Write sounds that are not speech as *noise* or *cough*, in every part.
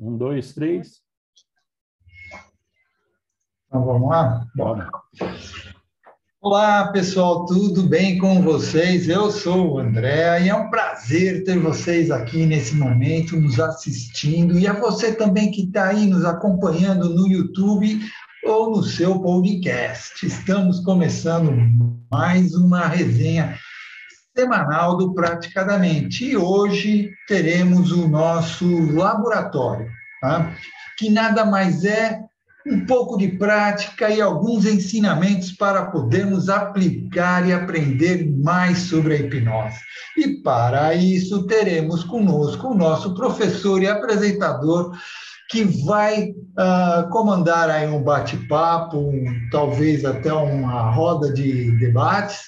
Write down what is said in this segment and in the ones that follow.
Um, dois, três. Então vamos lá? Bora. Olá, pessoal, tudo bem com vocês? Eu sou o André e é um prazer ter vocês aqui nesse momento nos assistindo e a você também que está aí nos acompanhando no YouTube ou no seu podcast. Estamos começando mais uma resenha semanal do Praticadamente e hoje teremos o nosso laboratório, tá? que nada mais é um pouco de prática e alguns ensinamentos para podermos aplicar e aprender mais sobre a hipnose. E para isso teremos conosco o nosso professor e apresentador que vai uh, comandar aí um bate-papo, um, talvez até uma roda de debates,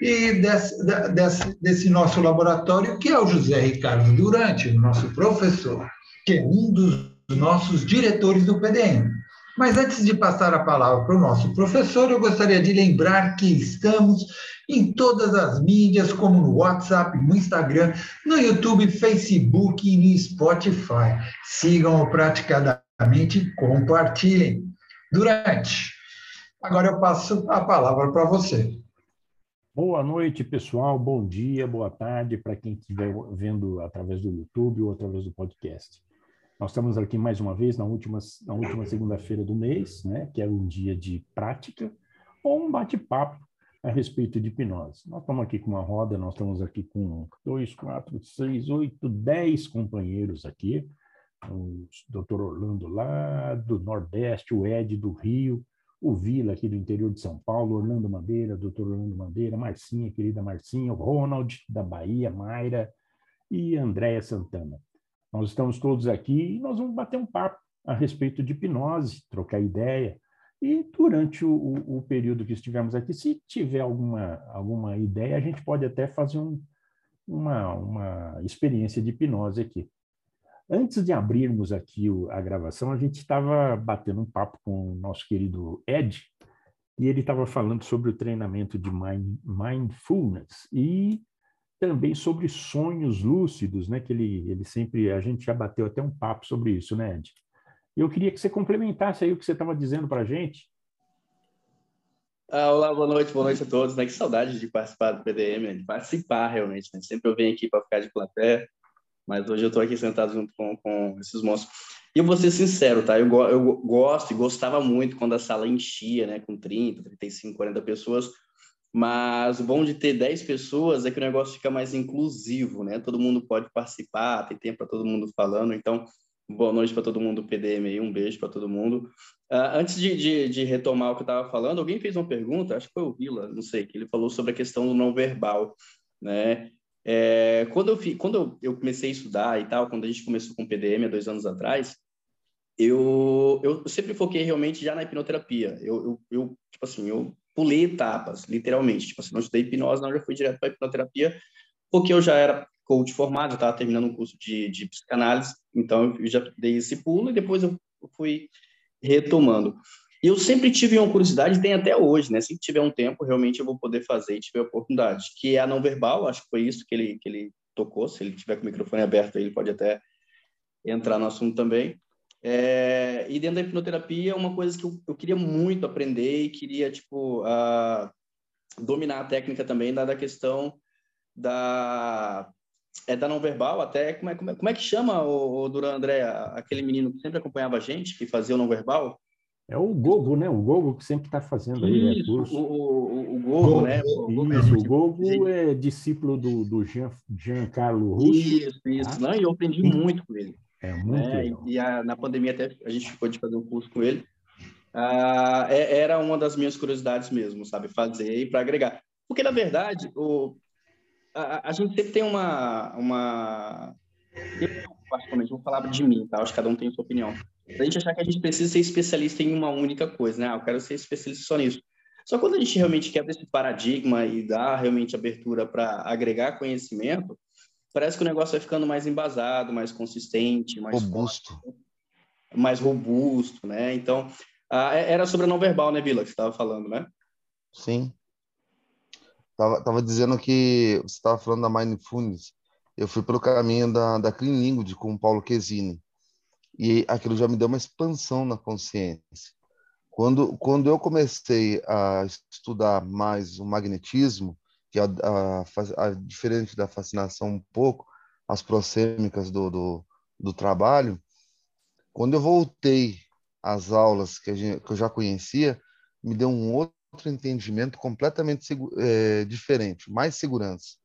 e desse, desse, desse nosso laboratório, que é o José Ricardo Durante, o nosso professor, que é um dos nossos diretores do PDM. Mas antes de passar a palavra para o nosso professor, eu gostaria de lembrar que estamos em todas as mídias, como no WhatsApp, no Instagram, no YouTube, Facebook e no Spotify. Sigam-o praticadamente e compartilhem. Durante. Agora eu passo a palavra para você. Boa noite, pessoal. Bom dia, boa tarde para quem estiver vendo através do YouTube ou através do podcast. Nós estamos aqui mais uma vez na última, na última segunda-feira do mês, né, que é um dia de prática, ou um bate-papo a respeito de hipnose. Nós estamos aqui com uma roda, nós estamos aqui com dois, quatro, seis, oito, dez companheiros aqui. O doutor Orlando lá do Nordeste, o Ed do Rio, o Vila aqui do interior de São Paulo, Orlando Madeira, doutor Orlando Madeira, Marcinha, querida Marcinha, Ronald da Bahia, Mayra e Andréia Santana. Nós estamos todos aqui e nós vamos bater um papo a respeito de hipnose, trocar ideia. E durante o, o, o período que estivermos aqui, se tiver alguma, alguma ideia, a gente pode até fazer um, uma, uma experiência de hipnose aqui. Antes de abrirmos aqui a gravação, a gente estava batendo um papo com o nosso querido Ed, e ele estava falando sobre o treinamento de mind, mindfulness. E também sobre sonhos lúcidos, né? Que ele, ele sempre, a gente já bateu até um papo sobre isso, né, Ed? Eu queria que você complementasse aí o que você estava dizendo para a gente. Ah, olá, boa noite, boa noite a todos. Né? Que saudade de participar do PDM, de participar realmente. Né? Sempre eu venho aqui para ficar de plateia, mas hoje eu estou aqui sentado junto com, com esses monstros. E eu vou ser sincero, tá? Eu, eu gosto e gostava muito quando a sala enchia, né? Com 30, 35, 40 pessoas, mas o bom de ter 10 pessoas é que o negócio fica mais inclusivo, né? Todo mundo pode participar, tem tempo para todo mundo falando. Então, boa noite para todo mundo do PDM aí, um beijo para todo mundo. Uh, antes de, de, de, retomar o que eu estava falando, alguém fez uma pergunta, acho que foi o Vila, não sei, que ele falou sobre a questão do não verbal, né? É, quando eu, fi, quando eu, eu comecei a estudar e tal, quando a gente começou com PDM há dois anos atrás, eu, eu sempre foquei realmente já na hipnoterapia. Eu, eu, eu tipo assim, eu pulei etapas, literalmente. Tipo assim, não estudei hipnose, não, já fui direto para hipnoterapia, porque eu já era coach formado, estava terminando um curso de, de psicanálise, então eu já dei esse pulo e depois eu fui retomando. E eu sempre tive uma curiosidade, tem até hoje, né? Se tiver um tempo, realmente eu vou poder fazer e tiver oportunidade, que é a não verbal, acho que foi isso que ele, que ele tocou, se ele tiver com o microfone aberto, ele pode até entrar no assunto também. É, e dentro da hipnoterapia, uma coisa que eu, eu queria muito aprender e queria, tipo, uh, dominar a técnica também da, da questão da, é, da não verbal, até, como é, como é, como é que chama, o, o Duran André, aquele menino que sempre acompanhava a gente, que fazia o não verbal? É o Gogo, né? O Gogo que sempre está fazendo aí, né, Isso, curso. O, o, o Gogo, né? O, isso, o Gogo é discípulo do, do Jean, Giancarlo Russo. Isso, isso. Tá? Não, e eu aprendi muito com ele. É muito né? E a, na pandemia até a gente ficou de fazer um curso com ele. Ah, é, era uma das minhas curiosidades mesmo, sabe? Fazer para agregar. Porque, na verdade, o, a, a, gente sempre tem uma... uma... Particularmente, vou falar de mim, tá? Acho que cada um tem sua opinião. A gente achar que a gente precisa ser especialista em uma única coisa, né? Ah, eu quero ser especialista só nisso. Só quando a gente realmente quebra esse paradigma e dá realmente abertura para agregar conhecimento, parece que o negócio vai ficando mais embasado, mais consistente, mais robusto, forte, mais robusto, né? Então, ah, era sobre a não verbal, né, Vila, que você estava falando, né? Sim. Tava, tava dizendo que você estava falando da mindfulness. Eu fui pelo caminho da, da Clean Language com o Paulo Quesini. E aquilo já me deu uma expansão na consciência. Quando, quando eu comecei a estudar mais o magnetismo, que é a, a, a, diferente da fascinação um pouco, as prosêmicas do, do, do trabalho, quando eu voltei às aulas que, gente, que eu já conhecia, me deu um outro entendimento completamente é, diferente, mais segurança.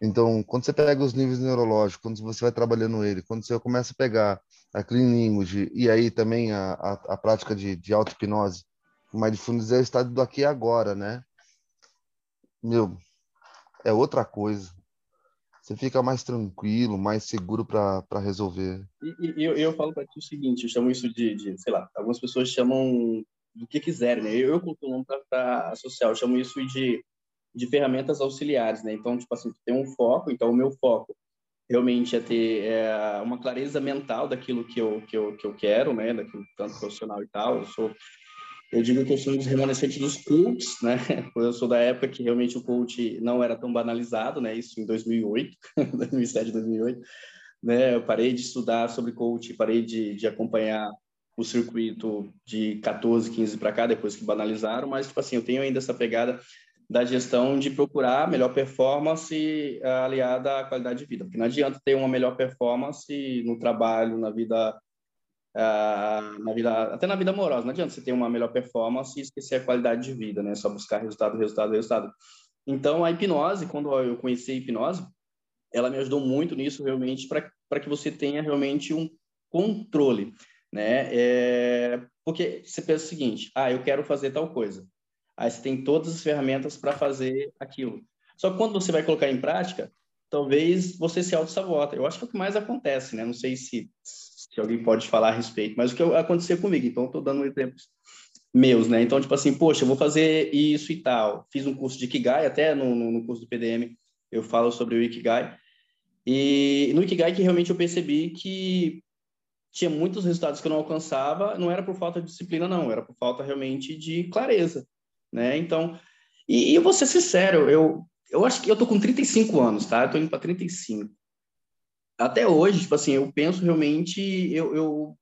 Então, quando você pega os níveis neurológicos, quando você vai trabalhando ele, quando você começa a pegar a clean language e aí também a, a, a prática de, de auto-hipnose, o mindfulness é o estado do aqui e agora, né? Meu, é outra coisa. Você fica mais tranquilo, mais seguro para resolver. E, e eu, eu falo para ti o seguinte, eu chamo isso de, de, sei lá, algumas pessoas chamam do que quiserem, né? Eu, eu costumo para associar, eu chamo isso de de ferramentas auxiliares, né? Então, tipo assim, tem um foco, então o meu foco realmente é ter é, uma clareza mental daquilo que eu, que eu, que eu quero, né? Daquilo tanto profissional e tal. Eu sou, eu digo que eu sou um dos remanescentes dos coaches, né? *laughs* Eu sou da época que realmente o coach não era tão banalizado, né? Isso em 2008, 2007, 2008, né? Eu parei de estudar sobre coach, parei de, de acompanhar o circuito de 14, 15 para cá, depois que banalizaram, mas, tipo assim, eu tenho ainda essa pegada da gestão de procurar melhor performance eh, aliada à qualidade de vida, porque não adianta ter uma melhor performance no trabalho, na vida, uh, na vida, até na vida amorosa, não adianta você ter uma melhor performance e esquecer a qualidade de vida, né? Só buscar resultado, resultado, resultado. Então, a hipnose, quando eu conheci a hipnose, ela me ajudou muito nisso, realmente, para que você tenha realmente um controle, né? É, porque você pensa o seguinte, ah, eu quero fazer tal coisa. Aí você tem todas as ferramentas para fazer aquilo. Só que quando você vai colocar em prática, talvez você se auto-sabota. Eu acho que é o que mais acontece, né? Não sei se, se alguém pode falar a respeito, mas o que aconteceu comigo, então estou dando exemplos meus, né? Então, tipo assim, poxa, eu vou fazer isso e tal. Fiz um curso de Ikigai, até no, no, curso do PDM eu falo sobre o Ikigai. E no Ikigai que realmente eu percebi que tinha muitos resultados que eu não alcançava, não era por falta de disciplina, não, era por falta realmente de clareza né? Então, e, e eu vou ser sincero, eu, eu acho que eu tô com 35 anos, tá? Eu tô indo para 35. Até hoje, tipo assim, eu penso realmente, eu, eu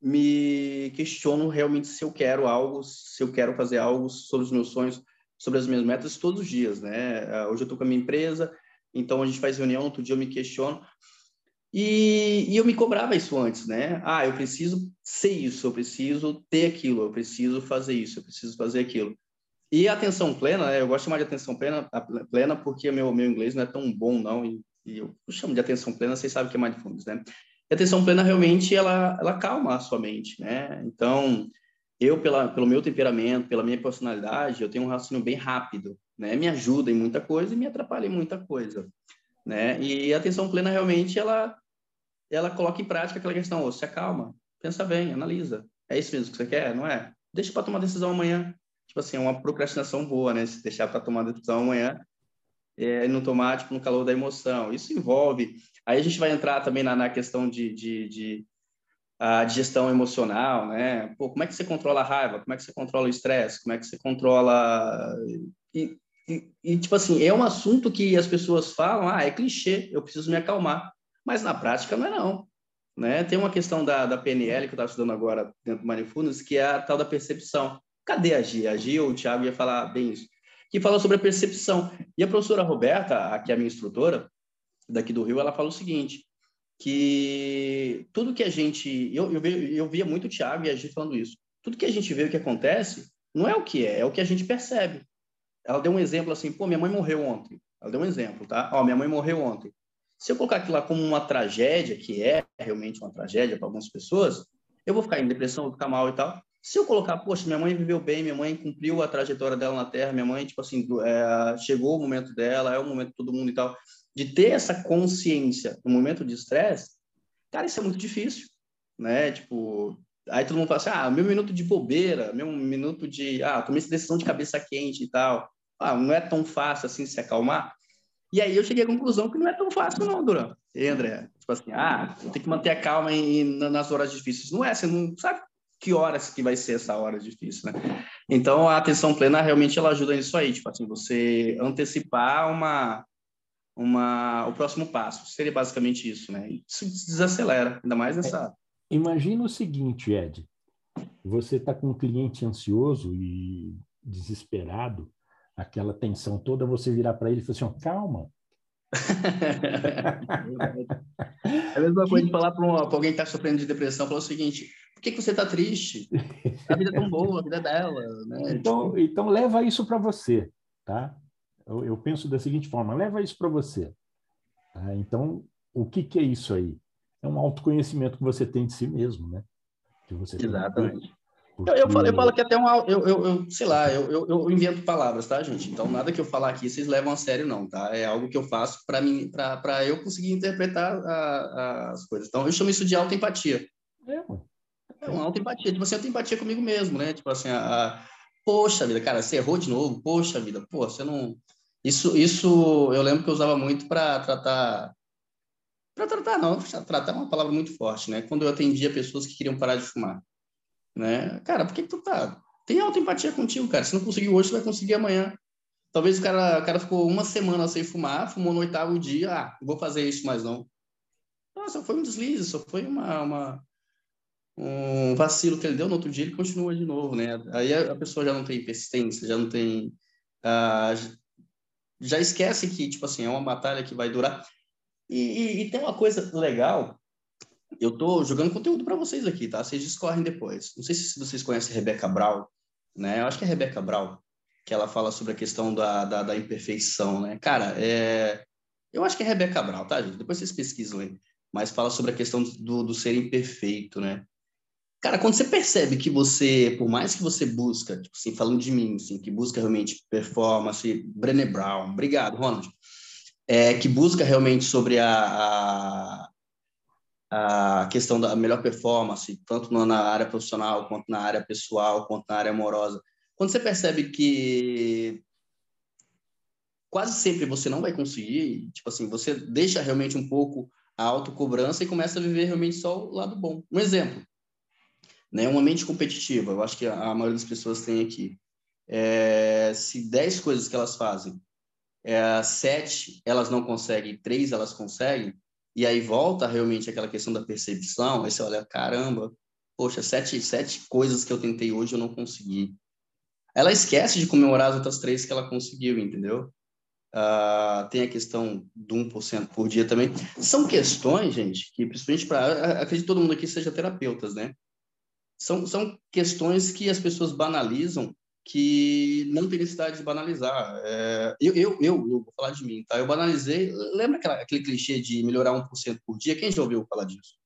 me questiono realmente se eu quero algo, se eu quero fazer algo sobre os meus sonhos, sobre as minhas metas todos os dias, né? Ah, hoje eu tô com a minha empresa, então a gente faz reunião, outro dia eu me questiono. E, e, eu me cobrava isso antes, né? Ah, eu preciso ser isso, eu preciso ter aquilo, eu preciso fazer isso, eu preciso fazer aquilo. E atenção plena, né? eu gosto de chamar de atenção plena, plena porque meu, meu inglês não é tão bom, não, e, e eu chamo de atenção plena, vocês sabem o que é mindfulness, né? E atenção plena realmente, ela, ela calma a sua mente, né? Então, eu, pela, pelo meu temperamento, pela minha personalidade, eu tenho um raciocínio bem rápido, né? Me ajuda em muita coisa e me atrapalha em muita coisa, né? E a atenção plena realmente, ela, ela coloca em prática aquela questão, oh, se acalma, pensa bem, analisa. É isso mesmo que você quer, não é? Deixa para tomar decisão amanhã tipo assim, uma procrastinação boa, né? Se deixar para tomar decisão amanhã é, e não tomar, tipo, no calor da emoção. Isso envolve... Aí a gente vai entrar também na, na questão de, de, de, a de gestão emocional, né? Pô, como é que você controla a raiva? Como é que você controla o estresse? Como é que você controla... E, e, e, tipo assim, é um assunto que as pessoas falam, ah, é clichê, eu preciso me acalmar. Mas na prática não é não. Né? Tem uma questão da, da PNL que eu estava estudando agora dentro do Mindfulness, que é a tal da percepção. Cadê a Gia? A Gia ou o Thiago ia falar bem isso. Que fala sobre a percepção. E a professora Roberta, que é a minha instrutora daqui do Rio, ela fala o seguinte, que tudo que a gente... Eu, eu, eu via muito o Thiago e a Gia falando isso. Tudo que a gente vê o que acontece não é o que é, é o que a gente percebe. Ela deu um exemplo assim, pô, minha mãe morreu ontem. Ela deu um exemplo, tá? Ó, minha mãe morreu ontem. Se eu colocar aquilo lá como uma tragédia, que é realmente uma tragédia para algumas pessoas, eu vou ficar em depressão, vou ficar mal e tal. Se eu colocar, poxa, minha mãe viveu bem, minha mãe cumpriu a trajetória dela na Terra, minha mãe, tipo assim, é, chegou o momento dela, é o momento de todo mundo e tal, de ter essa consciência no momento de estresse, cara, isso é muito difícil, né? Tipo, aí todo mundo fala assim, ah, meu minuto de bobeira, meu minuto de, ah, tomei essa decisão de cabeça quente e tal, ah, não é tão fácil assim se acalmar. E aí eu cheguei à conclusão que não é tão fácil não, Duran. E André, tipo assim, ah, eu tenho que manter a calma em, nas horas difíceis. Não é, você não sabe que horas que vai ser essa hora difícil, né? Então, a atenção plena realmente ela ajuda nisso aí, tipo assim, você antecipar uma, uma, o próximo passo. Seria basicamente isso, né? Isso desacelera, ainda mais nessa Imagina o seguinte, Ed. Você está com um cliente ansioso e desesperado, aquela tensão toda, você virar para ele e falar assim, calma. *laughs* *laughs* é a mesma coisa de falar para alguém que está sofrendo de depressão, falar o seguinte, por que, que você está triste? A vida é tão boa, a vida é dela. Né? Então, tipo... então leva isso para você, tá? Eu, eu, penso da seguinte forma, leva isso para você. Tá? Então, o que, que é isso aí? É um autoconhecimento que você tem de si mesmo, né? Que você Exatamente. Porque... Eu, eu, falo, eu falo que até um. Eu, eu, eu sei lá, eu, eu, invento palavras, tá, gente? Então, nada que eu falar aqui vocês levam a sério, não, tá? É algo que eu faço para mim, para eu conseguir interpretar a, a, as coisas. Então, eu chamo isso de autoempatia. É, é uma autoempatia. Tipo assim, eu tenho empatia comigo mesmo, né? Tipo assim, a, a, poxa vida, cara, você errou de novo, poxa vida, pô, você não. Isso, isso eu lembro que eu usava muito para tratar. Para tratar, não, tratar é uma palavra muito forte, né? Quando eu atendia pessoas que queriam parar de fumar né? Cara, por que, que tu tá? Tem autoempatia contigo, cara. Se não conseguiu hoje, tu vai conseguir amanhã. Talvez o cara, o cara ficou uma semana sem fumar, fumou no oitavo dia, ah, vou fazer isso mais não. Nossa, foi um deslize, só foi uma, uma, um vacilo que ele deu, no outro dia ele continua de novo, né? Aí a, pessoa já não tem persistência, já não tem... Ah, já esquece que, tipo assim, é uma batalha que vai durar. E, e, e tem uma coisa legal eu tô jogando conteúdo para vocês aqui, tá? Vocês discorrem depois. Não sei se vocês conhecem Rebeca Brau, né? Eu acho que é Rebeca Brau, que ela fala sobre a questão da, da, da imperfeição, né? Cara, é... eu acho que é Rebeca Brau, tá, gente? Depois vocês pesquisam aí. Mas fala sobre a questão do, do ser imperfeito, né? Cara, quando você percebe que você, por mais que você busca, tipo assim, falando de mim, assim, que busca realmente performance, Brené Brown, obrigado, Ronald, é, que busca realmente sobre a, a a questão da melhor performance, tanto na área profissional, quanto na área pessoal, quanto na área amorosa. Quando você percebe que quase sempre você não vai conseguir, tipo assim, você deixa realmente um pouco a autocobrança e começa a viver realmente só o lado bom. Um exemplo, né, uma mente competitiva, eu acho que a maioria das pessoas tem aqui. É, se 10 coisas que elas fazem, é, sete elas não conseguem, três elas conseguem, e aí volta realmente aquela questão da percepção, aí você olha, caramba, poxa, sete, sete coisas que eu tentei hoje eu não consegui. Ela esquece de comemorar as outras três que ela conseguiu, entendeu? Uh, tem a questão do 1% por dia também. São questões, gente, que principalmente para. Acredito que todo mundo aqui seja terapeutas, né? São, são questões que as pessoas banalizam que não tem necessidade de banalizar. É, eu, eu, eu, eu, vou falar de mim, tá? Eu banalizei. Lembra aquela, aquele clichê de melhorar 1% por dia? Quem já ouviu falar disso?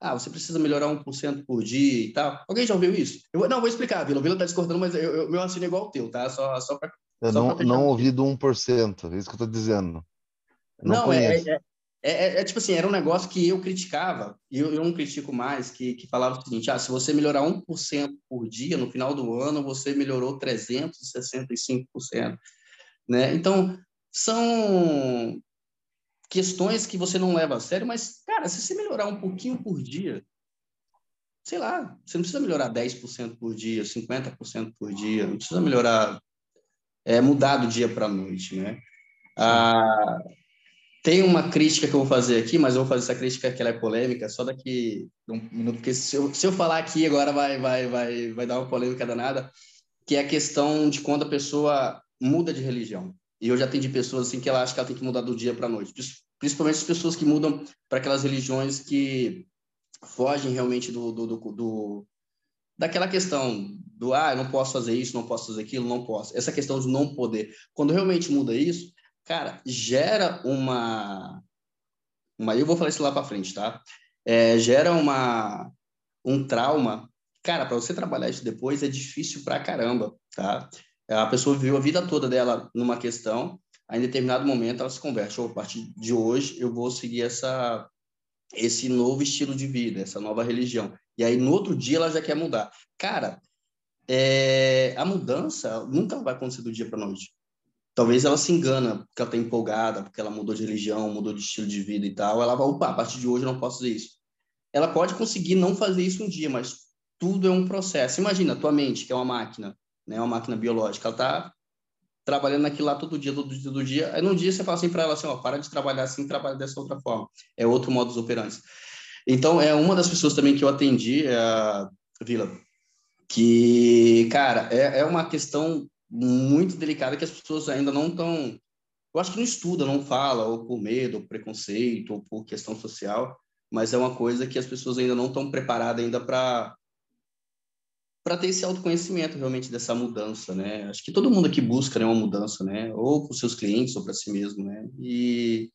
Ah, você precisa melhorar 1% por dia e tal. Alguém já ouviu isso? Eu, não, vou explicar, Vila. O Vila está discordando, mas eu, eu, meu assino é igual ao teu, tá? Só, só para. Eu só não, não ouvi do 1%, é isso que eu estou dizendo. Não, não é, é, é, é, é, tipo assim, era um negócio que eu criticava, e eu, eu não critico mais, que, que falava o seguinte, ah, se você melhorar 1% por dia, no final do ano, você melhorou 365%, né? Então, são questões que você não leva a sério, mas, cara, se você melhorar um pouquinho por dia, sei lá, você não precisa melhorar 10% por dia, 50% por dia, não precisa melhorar, é, mudar do dia para a noite, né? Ah, tem uma crítica que eu vou fazer aqui, mas eu vou fazer essa crítica que ela é polêmica só daqui um minuto, porque se eu, se eu falar aqui agora vai, vai, vai, vai dar uma polêmica danada, que é a questão de quando a pessoa muda de religião. E eu já atendi pessoas assim que ela acha que ela tem que mudar do dia para a noite, principalmente as pessoas que mudam para aquelas religiões que fogem realmente do, do, do, do daquela questão do ah, eu não posso fazer isso, não posso fazer aquilo, não posso. Essa questão de não poder. Quando realmente muda isso, cara, gera uma. uma eu vou falar isso lá para frente, tá? É, gera uma, um trauma. Cara, para você trabalhar isso depois é difícil pra caramba, tá? A pessoa viveu a vida toda dela numa questão, aí em determinado momento ela se converte. Oh, a partir de hoje eu vou seguir essa, esse novo estilo de vida, essa nova religião. E aí no outro dia ela já quer mudar. Cara, é, a mudança nunca vai acontecer do dia para noite talvez ela se engana porque ela está empolgada, porque ela mudou de religião, mudou de estilo de vida e tal. Ela vai, opa, a partir de hoje eu não posso fazer isso. Ela pode conseguir não fazer isso um dia, mas tudo é um processo. Imagina, a tua mente, que é uma máquina, né, uma máquina biológica, ela está trabalhando aquilo lá todo dia, todo dia, todo dia. Aí num dia você fala assim para ela assim, ó, para de trabalhar assim, trabalha dessa outra forma. É outro modus operandi. Então, é uma das pessoas também que eu atendi, é a Vila, que, cara, é, é uma questão muito delicada que as pessoas ainda não estão. Eu acho que não estuda, não fala, ou por medo, ou preconceito, ou por questão social, mas é uma coisa que as pessoas ainda não estão preparadas ainda para para ter esse autoconhecimento realmente dessa mudança, né? Acho que todo mundo aqui busca né, uma mudança, né? Ou para os seus clientes ou para si mesmo, né? E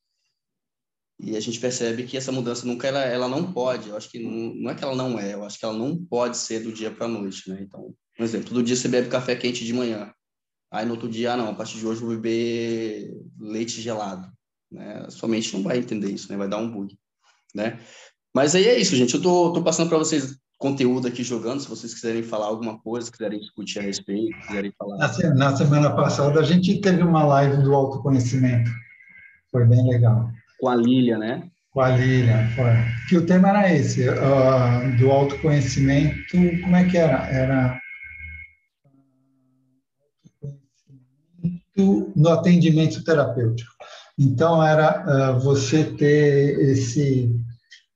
e a gente percebe que essa mudança nunca ela, ela não pode. Eu acho que não, não é que ela não é, eu acho que ela não pode ser do dia para a noite, né? Então, por exemplo, todo dia você bebe café quente de manhã. Aí no outro dia, ah, não, a partir de hoje eu vou beber leite gelado, né? Sua mente não vai entender isso, né? Vai dar um bug, né? Mas aí é isso, gente. Eu tô, tô passando para vocês conteúdo aqui jogando, se vocês quiserem falar alguma coisa, quiserem discutir a respeito, quiserem falar. Na semana passada a gente teve uma live do autoconhecimento. Foi bem legal. Com a Lília, né? Com a Lília, foi. Que o tema era esse, uh, do autoconhecimento, como é que era? Era no atendimento terapêutico. Então, era uh, você ter esse,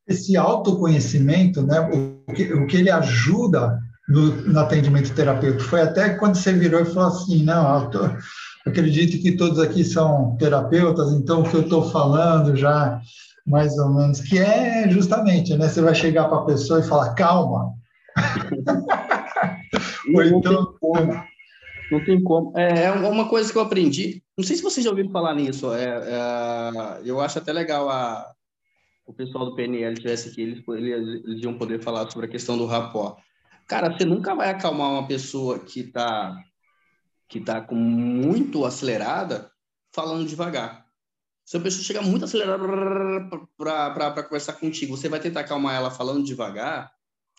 esse autoconhecimento, né? o, que, o que ele ajuda no, no, atendimento terapêutico. Foi até quando você virou e falou assim: não, eu acredito que todos aqui são terapeutas, então o que eu estou falando já, mais ou menos, que é justamente, né? Você vai chegar para a pessoa e falar: calma. *laughs* Ou então. Não tem como. É, é uma coisa que eu aprendi. Não sei se vocês já ouviram falar nisso. É, é, eu acho até legal a, o pessoal do PNL tivesse aqui, eles, eles, eles iam poder falar sobre a questão do rapó. Cara, você nunca vai acalmar uma pessoa que está que tá com muito acelerada falando devagar. Se a pessoa chega muito acelerada para conversar contigo, você vai tentar acalmar ela falando devagar,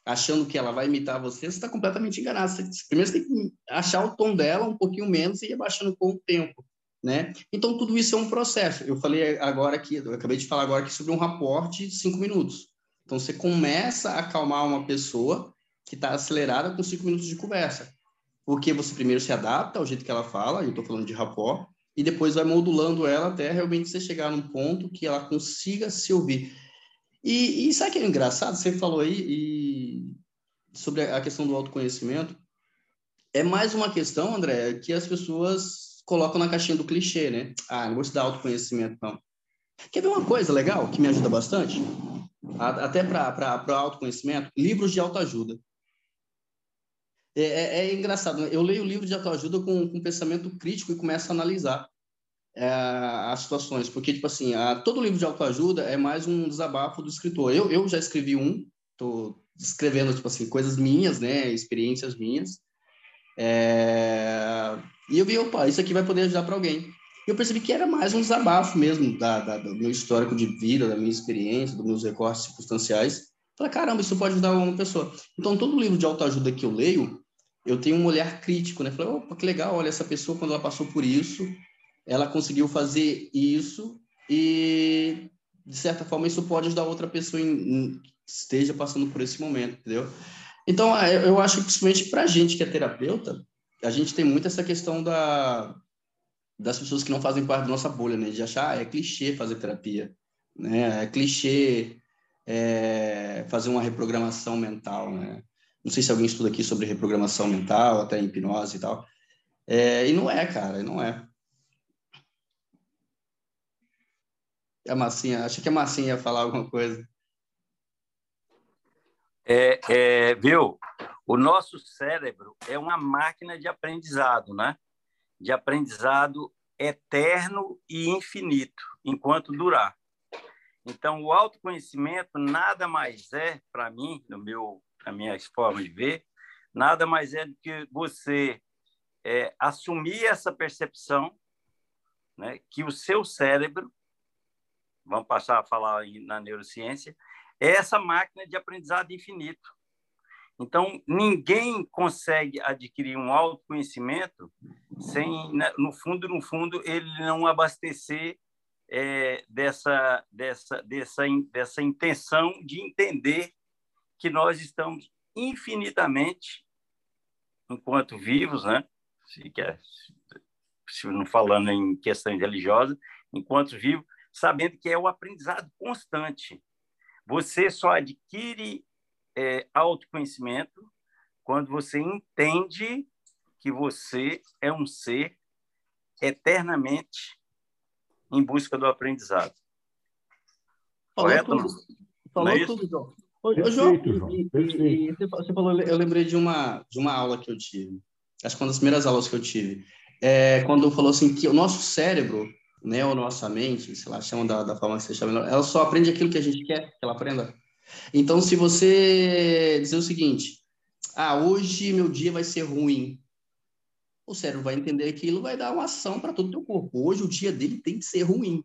achando que ela vai imitar você, você está completamente enganado. Você, primeiro você tem que achar o tom dela um pouquinho menos e ir abaixando com o tempo. Né? Então, tudo isso é um processo. Eu falei agora aqui, eu acabei de falar agora aqui sobre um raporte de cinco minutos. Então, você começa a acalmar uma pessoa que está acelerada com cinco minutos de conversa. Porque você primeiro se adapta ao jeito que ela fala, eu estou falando de rapó, e depois vai modulando ela até realmente você chegar num ponto que ela consiga se ouvir. E, e sabe o que é engraçado? Você falou aí e, sobre a questão do autoconhecimento. É mais uma questão, André, que as pessoas colocam na caixinha do clichê, né? Ah, não vou te autoconhecimento, não. Quer ver uma coisa legal que me ajuda bastante? Até para o autoconhecimento? Livros de autoajuda. É, é, é, engraçado, eu leio livro de autoajuda com, com pensamento crítico e começo a analisar é, as situações, porque, tipo assim, a, todo livro de autoajuda é mais um desabafo do escritor. Eu, eu já escrevi um, estou escrevendo, tipo assim, coisas minhas, né, experiências minhas, é, e eu vi, opa, isso aqui vai poder ajudar para alguém. E eu percebi que era mais um desabafo mesmo da, da, do meu histórico de vida, da minha experiência, dos meus recortes circunstanciais. Falei, caramba, isso pode ajudar uma pessoa. Então, todo livro de autoajuda que eu leio, eu tenho um olhar crítico, né? Falei, opa, que legal, olha, essa pessoa, quando ela passou por isso, ela conseguiu fazer isso e, de certa forma, isso pode ajudar outra pessoa em, que esteja passando por esse momento, entendeu? Então, é, eu acho que, principalmente para a gente que é terapeuta, a gente tem muito essa questão da, das pessoas que não fazem parte da nossa bolha, né? De achar, ah, é clichê fazer terapia, né? É clichê é, fazer uma reprogramação mental, né? Não sei se alguém estuda aqui sobre reprogramação mental, até hipnose e tal. É, e não é, cara, não é. A Massinha, acho que a Massinha ia falar alguma coisa. É, é, viu? O nosso cérebro é uma máquina de aprendizado, né? De aprendizado eterno e infinito, enquanto durar. Então, o autoconhecimento nada mais é, para mim, no meu, na minha forma de ver, nada mais é do que você é, assumir essa percepção né, que o seu cérebro vamos passar a falar na neurociência, é essa máquina de aprendizado infinito. Então, ninguém consegue adquirir um autoconhecimento sem, né, no fundo, no fundo, ele não abastecer é, dessa, dessa, dessa, dessa intenção de entender que nós estamos infinitamente, enquanto vivos, né? Se, quer, se não falando em questão religiosa, enquanto vivos, sabendo que é o aprendizado constante. Você só adquire é, autoconhecimento quando você entende que você é um ser eternamente em busca do aprendizado. Falou Correto? Tudo. Falou é tudo, João. Ô, perfeito, João, e, e, e, você falou, eu lembrei de uma, de uma aula que eu tive, acho que uma das primeiras aulas que eu tive, é quando falou assim que o nosso cérebro, né, ou nossa mente, sei lá, chama da, da forma que você chama, ela só aprende aquilo que a gente quer que ela aprenda. Então, se você dizer o seguinte, ah, hoje meu dia vai ser ruim, o cérebro vai entender aquilo, vai dar uma ação para todo o teu corpo. Hoje o dia dele tem que ser ruim,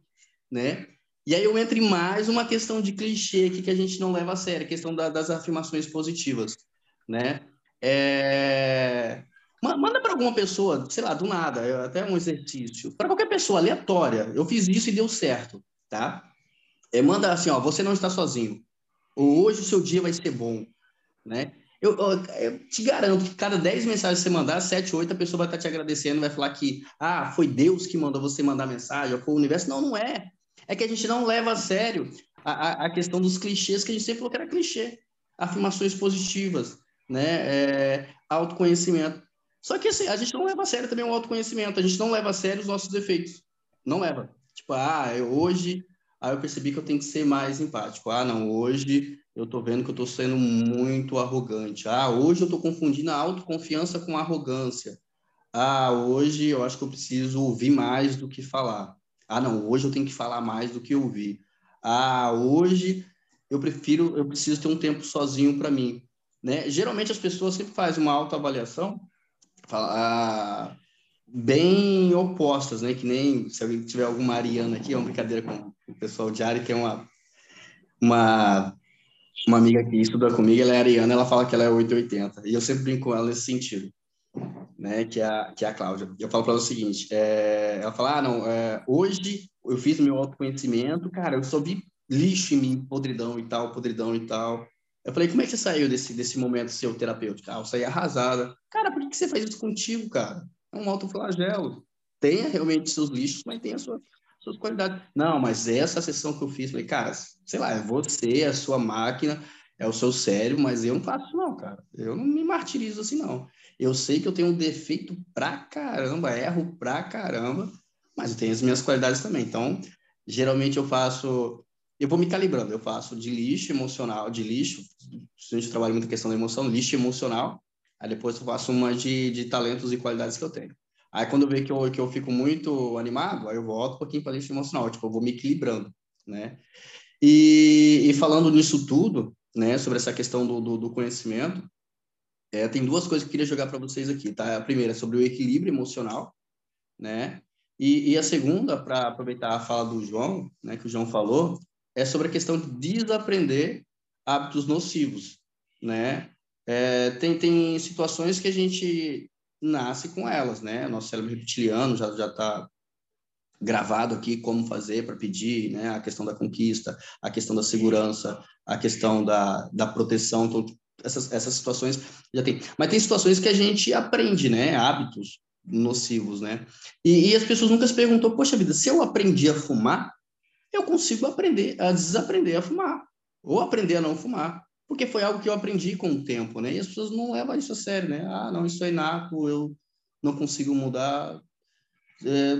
né? E aí eu entro em mais uma questão de clichê aqui que a gente não leva a sério, a questão da, das afirmações positivas, né? É... Manda para alguma pessoa, sei lá, do nada, até um exercício, para qualquer pessoa aleatória. Eu fiz isso e deu certo, tá? É, manda assim, ó, você não está sozinho. Hoje o seu dia vai ser bom, né? Eu, eu, eu, te garanto que cada 10 mensagens que você mandar, 7, 8, a pessoa vai estar te agradecendo, vai falar que, ah, foi Deus que mandou você mandar mensagem, ou foi o universo. Não, não é é que a gente não leva a sério a, a, a questão dos clichês que a gente sempre falou que era clichê. Afirmações positivas, né? É, autoconhecimento. Só que assim, a gente não leva a sério também o autoconhecimento, a gente não leva a sério os nossos defeitos. Não leva. Tipo, ah, eu, hoje aí eu percebi que eu tenho que ser mais empático. Ah, não, hoje eu tô vendo que eu tô sendo muito arrogante. Ah, hoje eu tô confundindo a autoconfiança com a arrogância. Ah, hoje eu acho que eu preciso ouvir mais do que falar. Ah, não, hoje eu tenho que falar mais do que ouvir. Ah, hoje eu prefiro, eu preciso ter um tempo sozinho para mim. Né? Geralmente as pessoas sempre fazem uma autoavaliação ah, bem opostas, né? Que nem se alguém tiver alguma Ariana aqui, é uma brincadeira com o pessoal de área, é uma, uma, uma amiga que estuda comigo, ela é Ariana, ela fala que ela é 880. E eu sempre brinco com ela nesse sentido né, que é a, que é a Cláudia. Eu falo para ela o seguinte, é, ela fala, ah, não, é, hoje eu fiz meu autoconhecimento, cara, eu só vi lixo em mim, podridão e tal, podridão e tal. Eu falei, como é que você saiu desse, desse momento seu terapêutico? Ah, eu saí arrasada. Cara, por que você faz isso contigo, cara? É um autoflagelo. Tenha realmente seus lixos, mas tenha sua, suas qualidades. Não, mas essa sessão que eu fiz, falei, cara, sei lá, é você, é a sua máquina, é o seu cérebro, mas eu não faço não, cara. Eu não me martirizo assim, não. Eu sei que eu tenho um defeito pra caramba, erro pra caramba, mas eu tenho as minhas qualidades também. Então, geralmente eu faço, eu vou me calibrando, eu faço de lixo emocional, de lixo, a gente trabalha muito a questão da emoção, lixo emocional, aí depois eu faço uma de, de talentos e qualidades que eu tenho. Aí quando eu vejo que eu, que eu fico muito animado, aí eu volto um pouquinho para lixo emocional, tipo, eu vou me equilibrando, né? E, e falando nisso tudo, né, sobre essa questão do, do, do conhecimento, é, tem duas coisas que eu queria jogar para vocês aqui, tá? A primeira é sobre o equilíbrio emocional, né? E, e a segunda, para aproveitar a fala do João, né, que o João falou, é sobre a questão de desaprender hábitos nocivos, né? É, tem, tem situações que a gente nasce com elas, né? Nosso cérebro reptiliano já já está gravado aqui como fazer para pedir, né? A questão da conquista, a questão da segurança, a questão da, da proteção. Então, essas, essas situações já tem. Mas tem situações que a gente aprende, né? Hábitos nocivos, né? E, e as pessoas nunca se perguntou, poxa vida, se eu aprendi a fumar, eu consigo aprender a desaprender a fumar ou aprender a não fumar, porque foi algo que eu aprendi com o tempo, né? E as pessoas não levam isso a sério, né? Ah, não, isso é inato, eu não consigo mudar. É,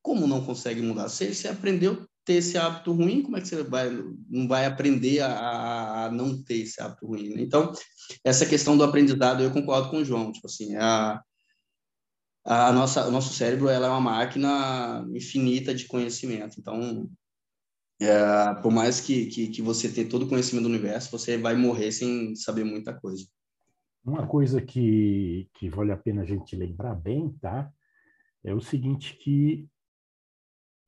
como não consegue mudar? Você, você aprendeu ter esse hábito ruim, como é que você vai, não vai aprender a, a não ter esse hábito ruim? Né? Então, essa questão do aprendizado, eu concordo com o João, tipo assim, a, a nossa, o nosso cérebro ela é uma máquina infinita de conhecimento, então, é, por mais que, que, que você tenha todo o conhecimento do universo, você vai morrer sem saber muita coisa. Uma coisa que, que vale a pena a gente lembrar bem, tá? É o seguinte, que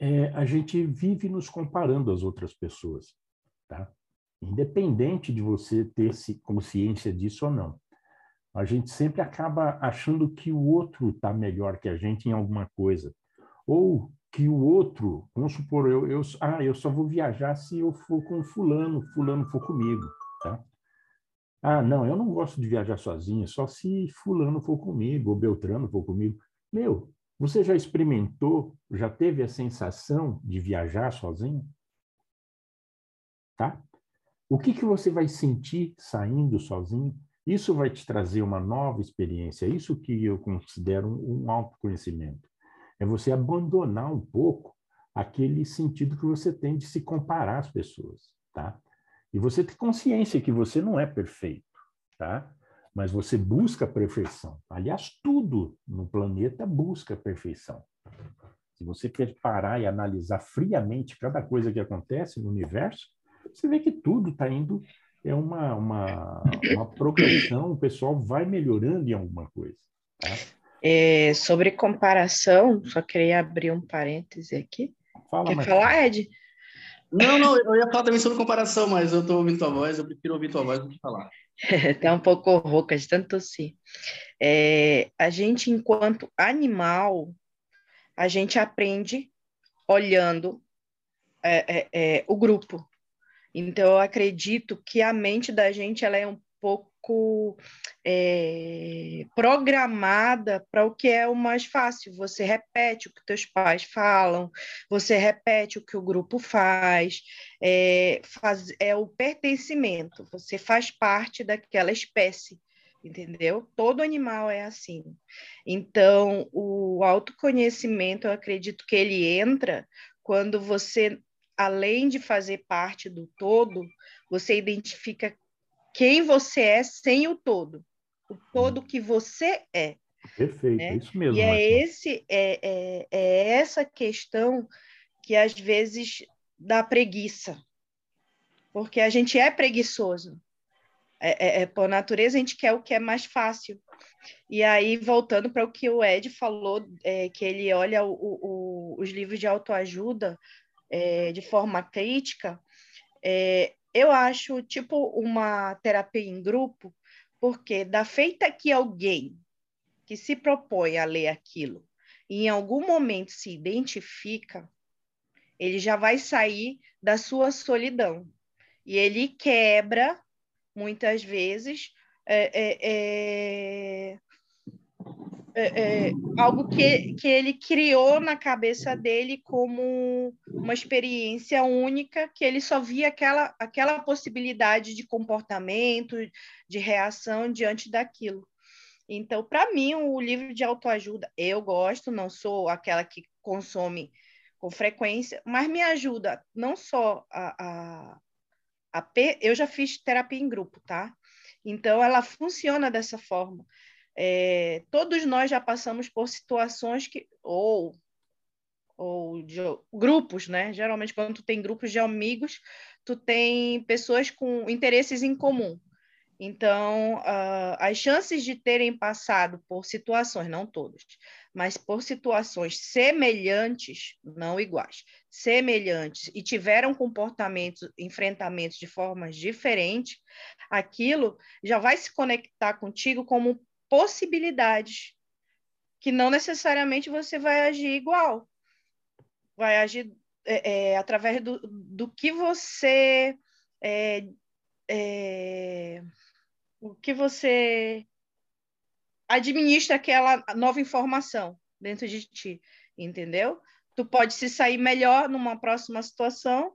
é, a gente vive nos comparando às outras pessoas, tá? Independente de você ter consciência disso ou não. A gente sempre acaba achando que o outro está melhor que a gente em alguma coisa. Ou que o outro, vamos supor, eu, eu, ah, eu só vou viajar se eu for com fulano, fulano for comigo, tá? Ah, não, eu não gosto de viajar sozinho, só se fulano for comigo, ou Beltrano for comigo. Meu, você já experimentou, já teve a sensação de viajar sozinho? Tá? O que, que você vai sentir saindo sozinho? Isso vai te trazer uma nova experiência. Isso que eu considero um autoconhecimento. É você abandonar um pouco aquele sentido que você tem de se comparar às pessoas, tá? E você ter consciência que você não é perfeito, tá? Mas você busca a perfeição. Aliás, tudo no planeta busca a perfeição. Se você parar e analisar friamente cada coisa que acontece no universo, você vê que tudo está indo é uma, uma, uma progressão, o pessoal vai melhorando em alguma coisa. Tá? É, sobre comparação, só queria abrir um parêntese aqui. Fala, Quer falar, Ed? Não, não, eu ia falar também sobre comparação, mas eu estou ouvindo tua voz, eu prefiro ouvir tua voz do que falar. Está *laughs* um pouco rouca de tanto tossir. É, a gente, enquanto animal, a gente aprende olhando é, é, é o grupo. Então, eu acredito que a mente da gente ela é um pouco é, programada para o que é o mais fácil. Você repete o que teus pais falam, você repete o que o grupo faz, é, faz, é o pertencimento, você faz parte daquela espécie entendeu? Todo animal é assim. Então, o autoconhecimento, eu acredito que ele entra quando você além de fazer parte do todo, você identifica quem você é sem o todo, o todo que você é. Perfeito, né? é isso mesmo. E é, esse, é, é, é essa questão que às vezes dá preguiça, porque a gente é preguiçoso. É, é, é, por natureza, a gente quer o que é mais fácil. E aí, voltando para o que o Ed falou, é, que ele olha o, o, os livros de autoajuda é, de forma crítica, é, eu acho tipo uma terapia em grupo, porque da feita que alguém que se propõe a ler aquilo e em algum momento se identifica, ele já vai sair da sua solidão. E ele quebra, muitas vezes, é, é, é é, é, algo que, que ele criou na cabeça dele como uma experiência única, que ele só via aquela, aquela possibilidade de comportamento, de reação diante daquilo. Então, para mim, o livro de autoajuda, eu gosto, não sou aquela que consome com frequência, mas me ajuda não só a, a, a eu já fiz terapia em grupo, tá? Então, ela funciona dessa forma. É, todos nós já passamos por situações que, ou, ou de grupos, né? Geralmente, quando tu tem grupos de amigos, tu tem pessoas com interesses em comum. Então, uh, as chances de terem passado por situações, não todos, mas por situações semelhantes, não iguais, semelhantes, e tiveram comportamentos, enfrentamentos de formas diferentes, aquilo já vai se conectar contigo como possibilidades que não necessariamente você vai agir igual. Vai agir é, é, através do, do que você é, é, o que você administra aquela nova informação dentro de ti, entendeu? Tu pode se sair melhor numa próxima situação,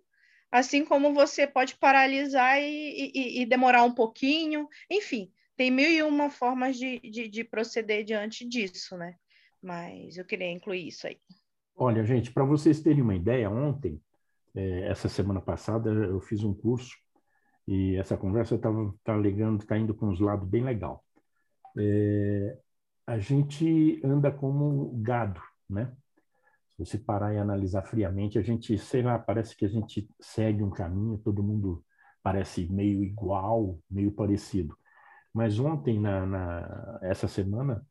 assim como você pode paralisar e, e, e demorar um pouquinho, enfim, tem mil e uma formas de, de, de proceder diante disso, né? Mas eu queria incluir isso aí. Olha, gente, para vocês terem uma ideia, ontem, é, essa semana passada, eu fiz um curso e essa conversa estava tá ligando, está indo com uns lados bem legal. É, a gente anda como gado, né? Se você parar e analisar friamente, a gente, sei lá, parece que a gente segue um caminho, todo mundo parece meio igual, meio parecido. Mas ontem, na, na essa semana,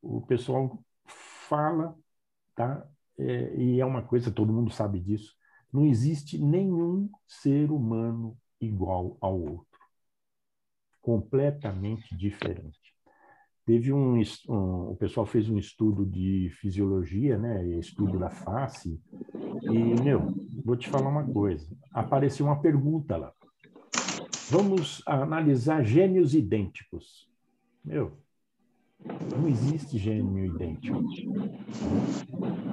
o pessoal fala, tá? É, e é uma coisa, todo mundo sabe disso, não existe nenhum ser humano igual ao outro. Completamente diferente. Teve um, um, o pessoal fez um estudo de fisiologia, né, estudo da face, e, meu, vou te falar uma coisa, apareceu uma pergunta lá vamos analisar gênios idênticos. Meu, não existe gênio idêntico.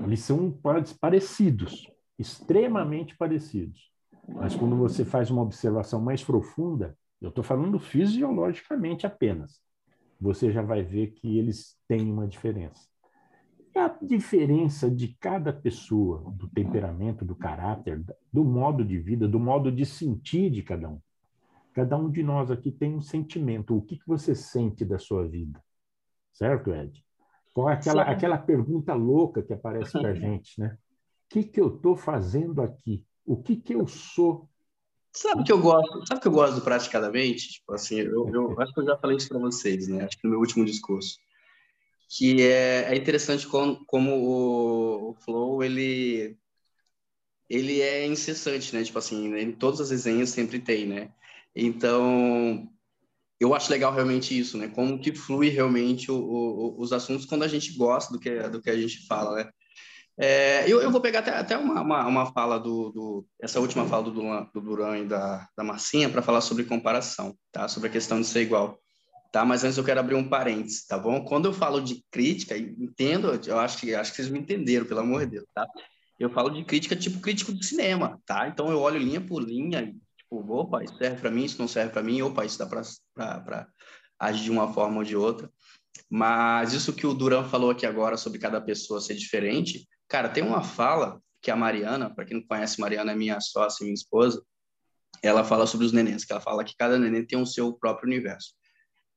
Eles são parecidos, extremamente parecidos. Mas quando você faz uma observação mais profunda, eu estou falando fisiologicamente apenas, você já vai ver que eles têm uma diferença. E a diferença de cada pessoa, do temperamento, do caráter, do modo de vida, do modo de sentir de cada um. Cada um de nós aqui tem um sentimento. O que, que você sente da sua vida? Certo, Ed? Qual é aquela, aquela pergunta louca que aparece para a *laughs* gente, né? O que, que eu estou fazendo aqui? O que, que eu sou? Sabe que eu gosto? Sabe que eu gosto do praticadamente? Tipo assim, eu, eu *laughs* acho que eu já falei isso para vocês, né? Acho que no meu último discurso, que é, é interessante como, como o, o flow ele ele é incessante, né? Tipo assim, em todas as resenhas sempre tem, né? Então, eu acho legal realmente isso, né? Como que flui realmente o, o, os assuntos quando a gente gosta do que, do que a gente fala, né? É, eu, eu vou pegar até, até uma, uma, uma fala do, do, essa última fala do, Duran, do Duran e da, da Marcinha para falar sobre comparação, tá? Sobre a questão de ser igual, tá? Mas antes eu quero abrir um parênteses, tá bom? Quando eu falo de crítica, entendo, eu acho que, acho que vocês me entenderam, pelo amor de Deus, tá? Eu falo de crítica tipo crítico de cinema, tá? Então eu olho linha por linha Tipo, opa, isso serve para mim, isso não serve para mim, opa, isso dá para agir de uma forma ou de outra. Mas isso que o Duran falou aqui agora sobre cada pessoa ser diferente, cara, tem uma fala que a Mariana, para quem não conhece, Mariana é minha sócia, minha esposa, ela fala sobre os nenéns, que ela fala que cada neném tem o seu próprio universo.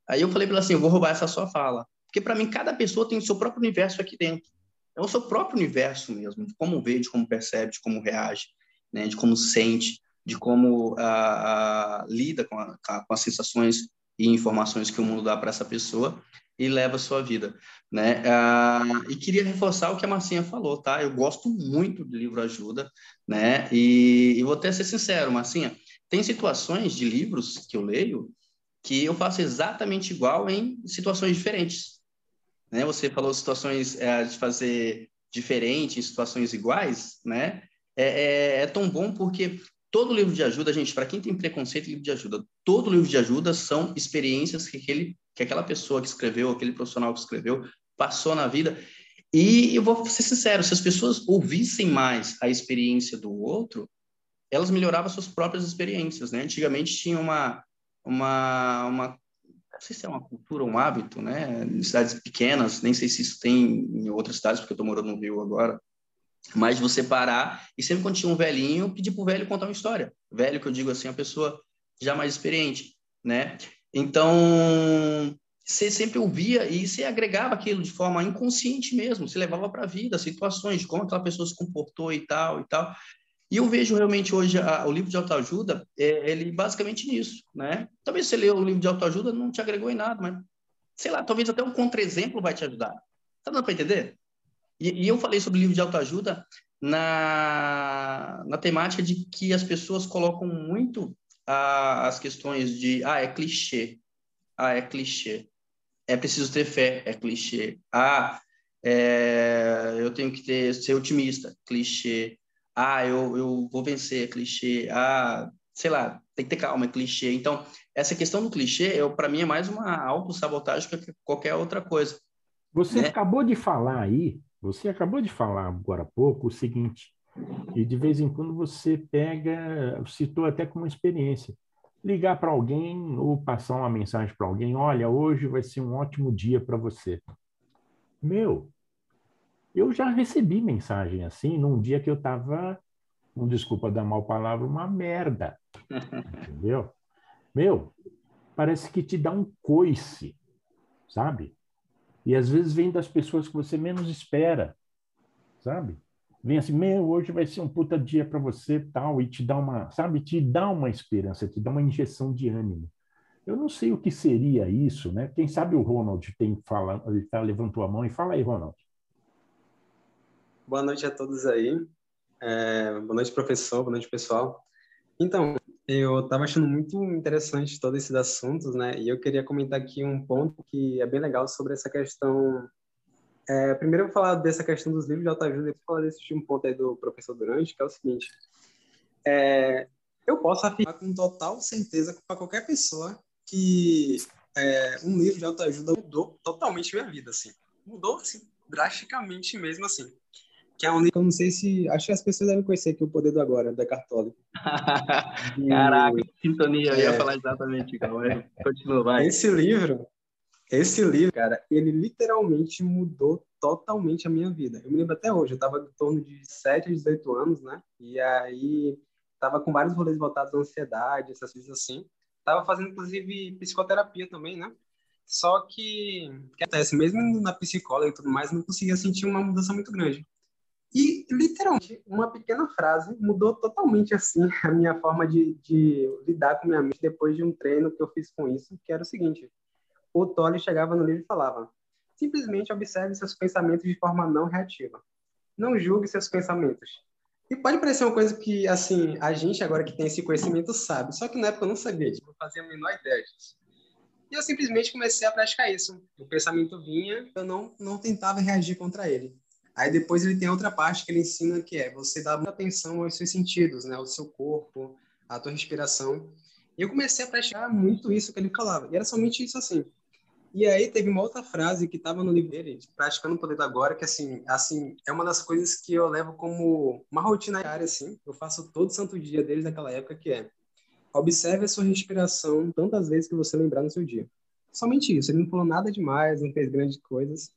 Aí eu falei para ela assim, eu vou roubar essa sua fala, porque para mim cada pessoa tem o seu próprio universo aqui dentro. É o seu próprio universo mesmo, de como vê, de como percebe, de como reage, né, de como sente de como a, a lida com, a, com, as sensações e informações que o mundo dá para essa pessoa e leva a sua vida, né? Ah, e queria reforçar o que a Marcinha falou, tá? Eu gosto muito do livro ajuda, né? E, e vou até ser sincero, Marcinha, tem situações de livros que eu leio que eu faço exatamente igual em situações diferentes, né? Você falou situações é, de fazer diferente em situações iguais, né? É, é, é, tão bom porque Todo livro de ajuda, gente, para quem tem preconceito livro de ajuda, todo livro de ajuda são experiências que, aquele, que aquela pessoa que escreveu, aquele profissional que escreveu, passou na vida. E eu vou ser sincero, se as pessoas ouvissem mais a experiência do outro, elas melhoravam suas próprias experiências, né? Antigamente tinha uma, uma, uma não sei se é uma cultura, um hábito, né? Em cidades pequenas, nem sei se isso tem em outras cidades, porque eu estou morando no Rio agora, mas você parar e sempre quando tinha um velhinho, pedir para o velho contar uma história. Velho, que eu digo assim, a pessoa já mais experiente, né? Então, você sempre ouvia e você agregava aquilo de forma inconsciente mesmo, você levava para a vida situações de como aquela pessoa se comportou e tal e tal. E eu vejo realmente hoje a, o livro de autoajuda, é, ele basicamente nisso, né? Talvez você leu o livro de autoajuda não te agregou em nada, mas sei lá, talvez até um contra-exemplo vai te ajudar. Tá dando para entender? E, e eu falei sobre livro de autoajuda na, na temática de que as pessoas colocam muito a, as questões de, ah, é clichê, ah, é clichê, é preciso ter fé, é clichê, ah, é, eu tenho que ter, ser otimista, clichê, ah, eu, eu vou vencer, clichê, ah, sei lá, tem que ter calma, é clichê. Então, essa questão do clichê, para mim, é mais uma autossabotagem que qualquer outra coisa. Você né? acabou de falar aí você acabou de falar agora há pouco o seguinte, e de vez em quando você pega, citou até como experiência, ligar para alguém ou passar uma mensagem para alguém, olha, hoje vai ser um ótimo dia para você. Meu, eu já recebi mensagem assim num dia que eu estava, não desculpa dar mal palavra, uma merda. *laughs* Entendeu? Meu, parece que te dá um coice, sabe? E às vezes vem das pessoas que você menos espera, sabe? Vem assim, meu, hoje vai ser um puta dia para você, tal, e te dá uma, sabe, te dá uma esperança, te dá uma injeção de ânimo. Eu não sei o que seria isso, né? Quem sabe o Ronald tem fala, ele tá, levantou a mão e fala aí, Ronald. Boa noite a todos aí. É, boa noite, professor. Boa noite, pessoal. Então, eu estava achando muito interessante todos esses assuntos, né? E eu queria comentar aqui um ponto que é bem legal sobre essa questão. É, primeiro eu vou falar dessa questão dos livros de autoajuda, depois falar desse último ponto aí do professor Durante, que é o seguinte. É, eu posso afirmar com total certeza para qualquer pessoa que é, um livro de autoajuda mudou totalmente minha vida, assim. Mudou, assim, drasticamente mesmo, assim. Que é um livro eu não sei se. Acho que as pessoas devem conhecer aqui o Poder do Agora, da Cartola. *laughs* Caraca, que sintonia, eu ia é. falar exatamente igual. Continua, vai. Esse livro, esse livro, cara, ele literalmente mudou totalmente a minha vida. Eu me lembro até hoje, eu estava em torno de 7 a 18 anos, né? E aí estava com vários rolês voltados à ansiedade, essas coisas assim. Tava fazendo, inclusive, psicoterapia também, né? Só que, que acontece? Mesmo na psicóloga e tudo mais, não conseguia sentir uma mudança muito grande. E, literalmente, uma pequena frase mudou totalmente, assim, a minha forma de, de lidar com minha mente depois de um treino que eu fiz com isso, que era o seguinte. O Tolle chegava no livro e falava, simplesmente observe seus pensamentos de forma não reativa. Não julgue seus pensamentos. E pode parecer uma coisa que, assim, a gente agora que tem esse conhecimento sabe, só que na época eu não sabia disso, não fazia a menor ideia disso. E eu simplesmente comecei a praticar isso. O pensamento vinha, eu não, não tentava reagir contra ele. Aí depois ele tem outra parte que ele ensina que é você dar muita atenção aos seus sentidos, né? Ao seu corpo, à tua respiração. E eu comecei a praticar muito isso que ele falava. E era somente isso assim. E aí teve uma outra frase que estava no livro dele, de Praticando o Poder da Agora, que assim, assim, é uma das coisas que eu levo como uma rotina diária, assim. Eu faço todo santo dia desde aquela época, que é observe a sua respiração tantas vezes que você lembrar no seu dia. Somente isso. Ele não falou nada demais, não fez grandes coisas.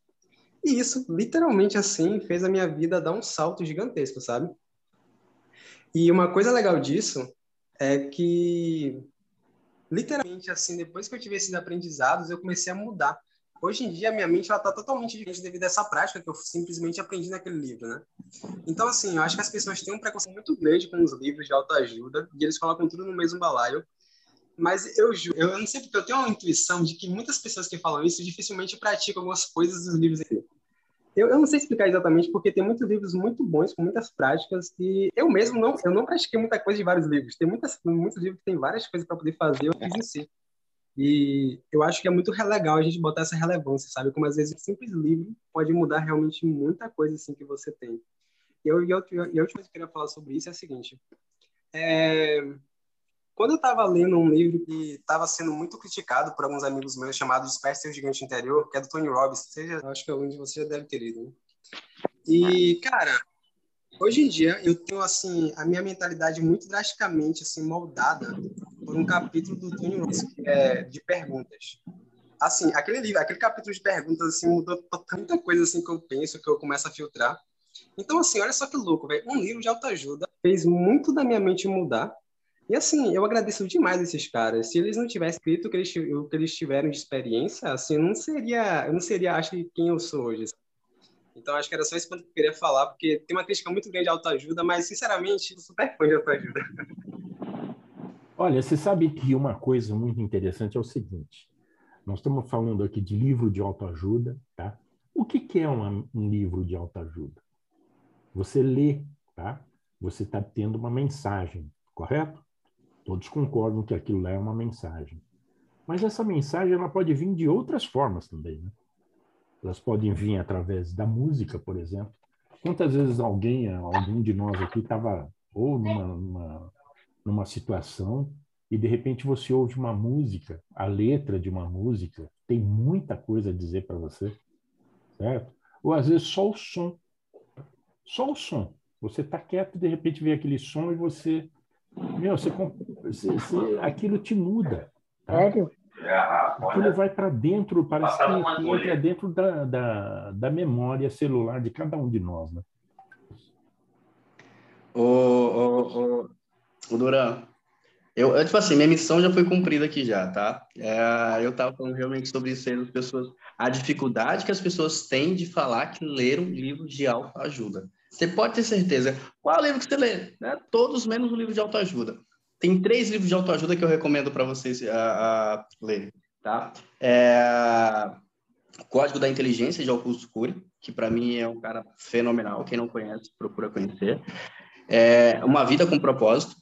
E isso, literalmente assim, fez a minha vida dar um salto gigantesco, sabe? E uma coisa legal disso é que, literalmente assim, depois que eu tive esses aprendizados, eu comecei a mudar. Hoje em dia, a minha mente está totalmente diferente devido a essa prática que eu simplesmente aprendi naquele livro, né? Então, assim, eu acho que as pessoas têm um preconceito muito grande com os livros de autoajuda e eles colocam tudo no mesmo balaio. Mas eu juro, eu não sei porque eu tenho uma intuição de que muitas pessoas que falam isso dificilmente praticam algumas coisas dos livros aqui. Eu, eu não sei explicar exatamente porque tem muitos livros muito bons, com muitas práticas, e eu mesmo não, eu não pratiquei muita coisa de vários livros. Tem muitas, muitos livros que tem várias coisas para poder fazer, eu fiz em si. E eu acho que é muito legal a gente botar essa relevância, sabe? Como às vezes um simples livro pode mudar realmente muita coisa assim que você tem. E, eu, e, eu, e a última coisa que eu queria falar sobre isso é a seguinte. É, quando eu estava lendo um livro que estava sendo muito criticado por alguns amigos meus, chamado Desperte Seu Gigante Interior, que é do Tony Robbins, seja, acho que algum de vocês já deve ter lido. Né? E, cara, hoje em dia eu tenho, assim, a minha mentalidade muito drasticamente, assim, moldada por um capítulo do Tony Robbins, é, de perguntas. Assim, aquele livro, aquele capítulo de perguntas, assim, mudou tanta coisa, assim, que eu penso, que eu começo a filtrar. Então, assim, olha só que louco, velho. Um livro de autoajuda fez muito da minha mente mudar, e assim, eu agradeço demais esses caras. Se eles não tivessem escrito o que eles, o que eles tiveram de experiência, assim, eu não seria, eu não seria, acho que quem eu sou hoje. Então, acho que era só isso que eu queria falar, porque tem uma crítica muito grande de autoajuda, mas, sinceramente, sou super fã de autoajuda. *laughs* Olha, você sabe que uma coisa muito interessante é o seguinte: nós estamos falando aqui de livro de autoajuda, tá? O que, que é uma, um livro de autoajuda? Você lê, tá? Você está tendo uma mensagem, correto? Todos concordam que aquilo lá é uma mensagem. Mas essa mensagem ela pode vir de outras formas também. Né? Elas podem vir através da música, por exemplo. Quantas vezes alguém, algum de nós aqui estava ou numa, numa, numa situação e de repente você ouve uma música, a letra de uma música tem muita coisa a dizer para você, certo? Ou às vezes só o som, só o som. Você está quieto de repente vem aquele som e você meu, você, você, você aquilo te muda. Tá? Sério? Aquilo vai para dentro, parece que, que entra dentro da, da, da memória celular de cada um de nós, né? Ô, ô, ô, Duran, eu, eu, tipo assim, minha missão já foi cumprida aqui já, tá? É, eu tava falando realmente sobre isso aí, as pessoas, a dificuldade que as pessoas têm de falar que ler um livro de autoajuda. Você pode ter certeza. Qual é o livro que você lê? Né? Todos menos o livro de autoajuda. Tem três livros de autoajuda que eu recomendo para vocês a, lerem. Tá? É... Código da Inteligência, de Augusto Cury, que para mim é um cara fenomenal. Quem não conhece, procura conhecer. É... Uma Vida com Propósito,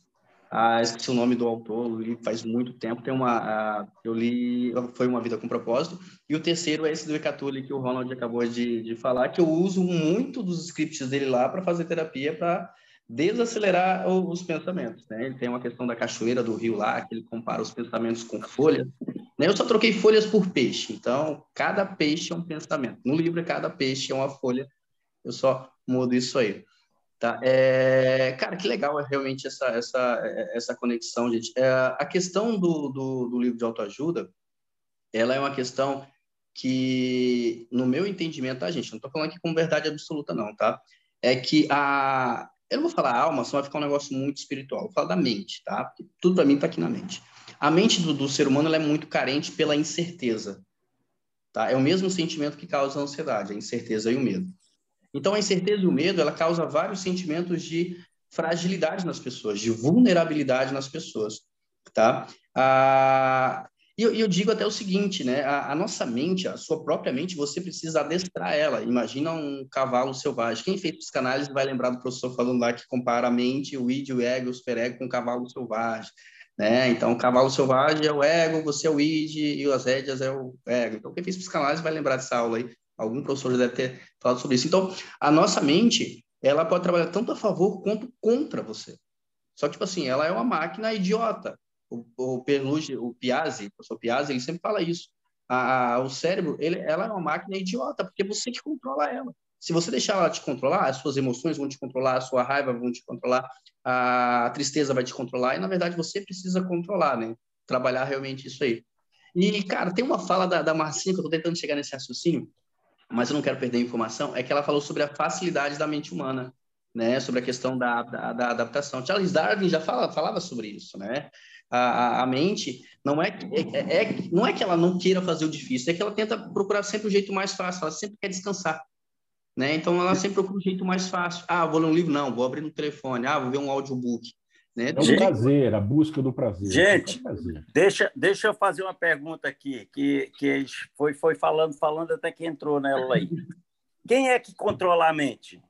ah, esqueci o nome do autor, li faz muito tempo. Tem uma, ah, eu li, foi uma vida com propósito. E o terceiro é esse do Ecatuli que o Ronald acabou de, de falar, que eu uso muito dos scripts dele lá para fazer terapia para desacelerar os pensamentos. Né? Ele tem uma questão da cachoeira do rio lá, que ele compara os pensamentos com folhas. Né? Eu só troquei folhas por peixe, então cada peixe é um pensamento. No livro, cada peixe é uma folha eu só mudo isso aí. Tá? É, cara, que legal é realmente essa, essa, essa conexão, gente. É, a questão do, do, do, livro de autoajuda, ela é uma questão que, no meu entendimento, tá, gente? Não estou falando aqui com verdade absoluta, não, tá? É que a. Eu não vou falar alma, senão vai ficar um negócio muito espiritual. Vou falar da mente, tá? Porque tudo para mim está aqui na mente. A mente do, do ser humano é muito carente pela incerteza. Tá? É o mesmo sentimento que causa a ansiedade, a incerteza e o medo. Então, a incerteza e o medo, ela causa vários sentimentos de fragilidade nas pessoas, de vulnerabilidade nas pessoas, tá? Ah, e eu, eu, digo até o seguinte, né? A, a, nossa mente, a sua própria mente, você precisa adestrar ela. Imagina um cavalo selvagem. Quem fez psicanálise vai lembrar do professor falando lá que compara a mente, o id, o ego, o superego com o cavalo selvagem. Né? Então, o cavalo selvagem é o ego, você é o id e as rédeas é o ego. Então, quem fez psicanálise vai lembrar dessa aula aí. Algum professor já deve ter falado sobre isso. Então, a nossa mente, ela pode trabalhar tanto a favor quanto contra você. Só que, tipo assim, ela é uma máquina idiota. O, o Perluge, o Piazzi, o professor Piazzi, ele sempre fala isso. A, a, o cérebro, ele, ela é uma máquina idiota, porque você que controla ela. Se você deixar ela te controlar, as suas emoções vão te controlar, a sua raiva vão te controlar, a tristeza vai te controlar, e na verdade você precisa controlar, né? Trabalhar realmente isso aí. E, cara, tem uma fala da, da Marcinha, que eu tô tentando chegar nesse raciocínio, mas eu não quero perder a informação, é que ela falou sobre a facilidade da mente humana, né, sobre a questão da, da, da adaptação. Charles Darwin já fala, falava sobre isso, né? A, a, a mente não é, é, é, não é que ela não queira fazer o difícil, é que ela tenta procurar sempre o jeito mais fácil, ela sempre quer descansar. Né? Então, ela sempre procura o jeito mais fácil. Ah, vou ler um livro? Não, vou abrir no telefone. Ah, vou ver um audiobook. Né? É o prazer, a busca do prazer. Gente, prazer. Deixa, deixa eu fazer uma pergunta aqui, que, que foi, foi falando, falando até que entrou nela aí. Quem é que controla a mente?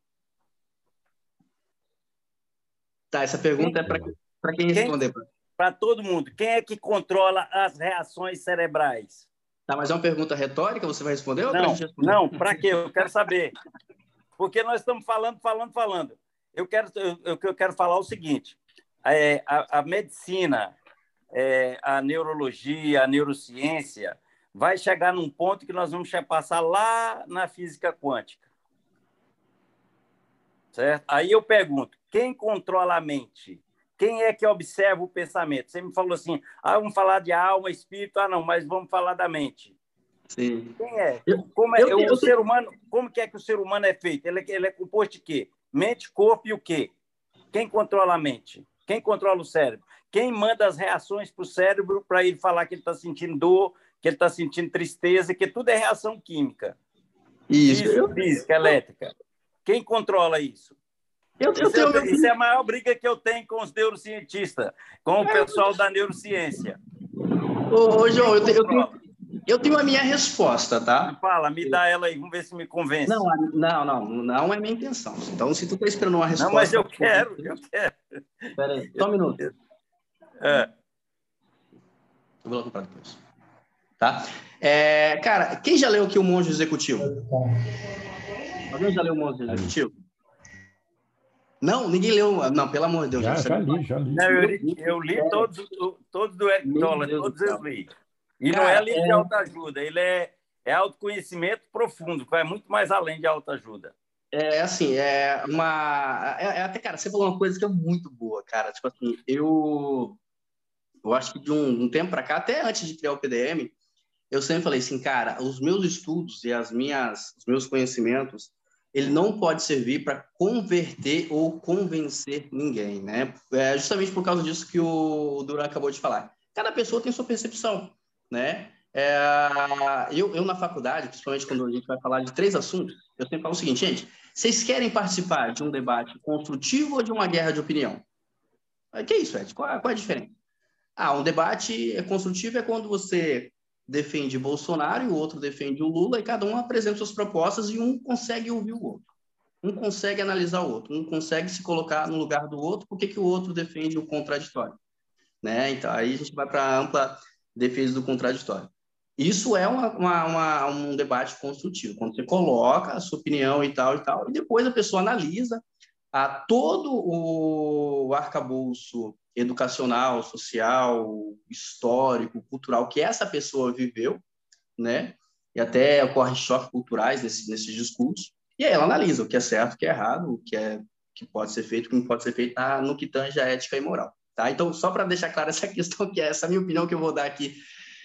Tá, essa pergunta quem, é para quem responder. Para todo mundo. Quem é que controla as reações cerebrais? Tá, mas é uma pergunta retórica, você vai responder? Não, não, para quê? Eu quero saber. Porque nós estamos falando, falando, falando. Eu quero, eu, eu quero falar o seguinte: é, a, a, medicina, é, a neurologia, a neurociência vai chegar num ponto que nós vamos passar lá na física quântica. Certo? Aí eu pergunto, quem controla a mente? Quem é que observa o pensamento? Você me falou assim, ah, vamos falar de alma, espírito, ah, não, mas vamos falar da mente. Sim. Quem é? Como é eu, eu, o ser humano, como que é que o ser humano é feito? Ele, é, ele é composto de quê? Mente, corpo e o quê? Quem controla a mente? Quem controla o cérebro? Quem manda as reações para o cérebro para ele falar que ele está sentindo dor, que ele está sentindo tristeza, que tudo é reação química. Isso. isso física, elétrica. Quem controla isso? Eu, eu isso, é tenho... é, isso é a maior briga que eu tenho com os neurocientistas, com o pessoal da neurociência. Ô, ô João, eu, eu, tenho, eu tenho a minha resposta, tá? Fala, me dá ela aí, vamos ver se me convence. Não, não, não, não é minha intenção. Então, se tu está esperando uma resposta... Não, mas eu quero, eu quero. Espera aí, só um minuto. É. Eu vou lá comprar depois. Tá? É, cara, quem já leu aqui o Monge Executivo? Alguém já leu o Monge Executivo? Não, ninguém leu. Não, pelo amor de Deus. Já, já li, já li. Não, eu, li eu li todos, todos do Eric Toller, todos eu li. E Cara, não é livro é... de autoajuda, ele é, é autoconhecimento profundo, vai muito mais além de autoajuda. É assim, é uma. É, é, até, cara, você falou uma coisa que é muito boa, cara. Tipo assim, eu. Eu acho que de um, um tempo para cá, até antes de criar o PDM, eu sempre falei assim, cara, os meus estudos e as minhas, os meus conhecimentos, ele não pode servir para converter ou convencer ninguém, né? É justamente por causa disso que o Duran acabou de falar. Cada pessoa tem sua percepção né? É, eu, eu, na faculdade, principalmente quando a gente vai falar de três assuntos, eu sempre falo o seguinte, gente, vocês querem participar de um debate construtivo ou de uma guerra de opinião? O que é isso, Ed? Qual, qual é a diferença? Ah, um debate construtivo é quando você defende Bolsonaro e o outro defende o Lula e cada um apresenta suas propostas e um consegue ouvir o outro. Um consegue analisar o outro, um consegue se colocar no lugar do outro, porque que o outro defende o contraditório. Né? Então, aí a gente vai para a ampla defesa do contraditório. Isso é uma, uma, uma, um debate construtivo, quando você coloca a sua opinião e tal e tal, e depois a pessoa analisa a todo o arcabouço educacional, social, histórico, cultural que essa pessoa viveu, né? E até ocorrem choques culturais nesse, nesses discursos. E E aí ela analisa o que é certo, o que é errado, o que é que pode ser feito, o que não pode ser feito ah, no que tange a ética e moral. Tá? Então, só para deixar clara essa *laughs* questão, que é essa minha opinião que eu vou dar aqui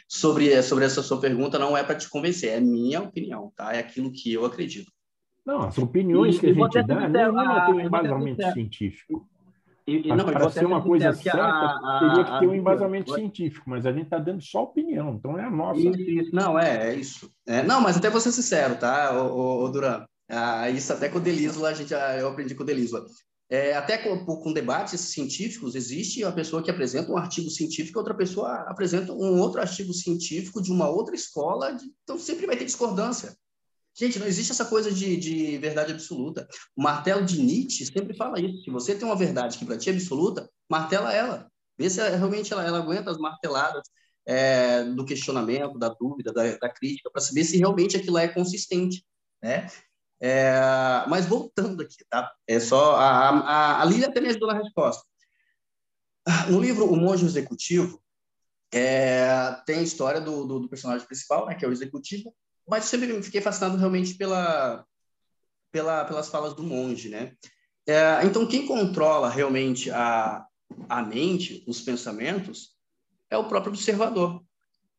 sobre, sobre essa sua pergunta, não é para te convencer, é minha opinião, tá? É aquilo que eu acredito. Não, as opiniões e, que a gente dá não, não tem um embasamento científico. E, e, não, para ser uma coisa certa, a, teria que ter um embasamento a... científico, mas a gente está dando só opinião, então é a nossa. Isso, não, é, é isso. É, não, mas até vou ser sincero, tá, o, o, o Duran? Ah, isso até com o Delisla, a gente, eu aprendi com o Delisla. É, até com, com, debates científicos, existe a pessoa que apresenta um artigo científico, outra pessoa apresenta um outro artigo científico de uma outra escola, de, então sempre vai ter discordância. Gente, não existe essa coisa de, de, verdade absoluta. O martelo de Nietzsche sempre fala isso. Se você tem uma verdade que para ti é absoluta, martela ela. Vê se realmente ela, ela aguenta as marteladas é, do questionamento, da dúvida, da, da crítica, para saber se realmente aquilo é consistente. Né? É, mas voltando aqui, tá? É só a, a, a Lília até me ajudou na resposta. No livro O Monge Executivo, é, tem a história do, do, do, personagem principal, né, que é o executivo, mas sempre fiquei fascinado realmente pela, pela, pelas falas do monge, né? É, então, quem controla realmente a, a mente, os pensamentos, é o próprio observador,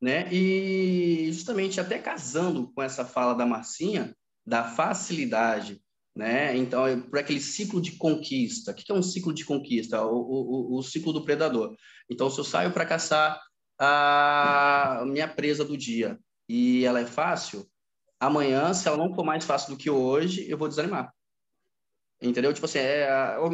né? E justamente até casando com essa fala da Marcinha, da facilidade, né? Então, é por aquele ciclo de conquista. O que é um ciclo de conquista? O, o, o ciclo do predador. Então, se eu saio para caçar a minha presa do dia e ela é fácil, amanhã, se ela não for mais fácil do que hoje, eu vou desanimar. Entendeu? Tipo assim, é,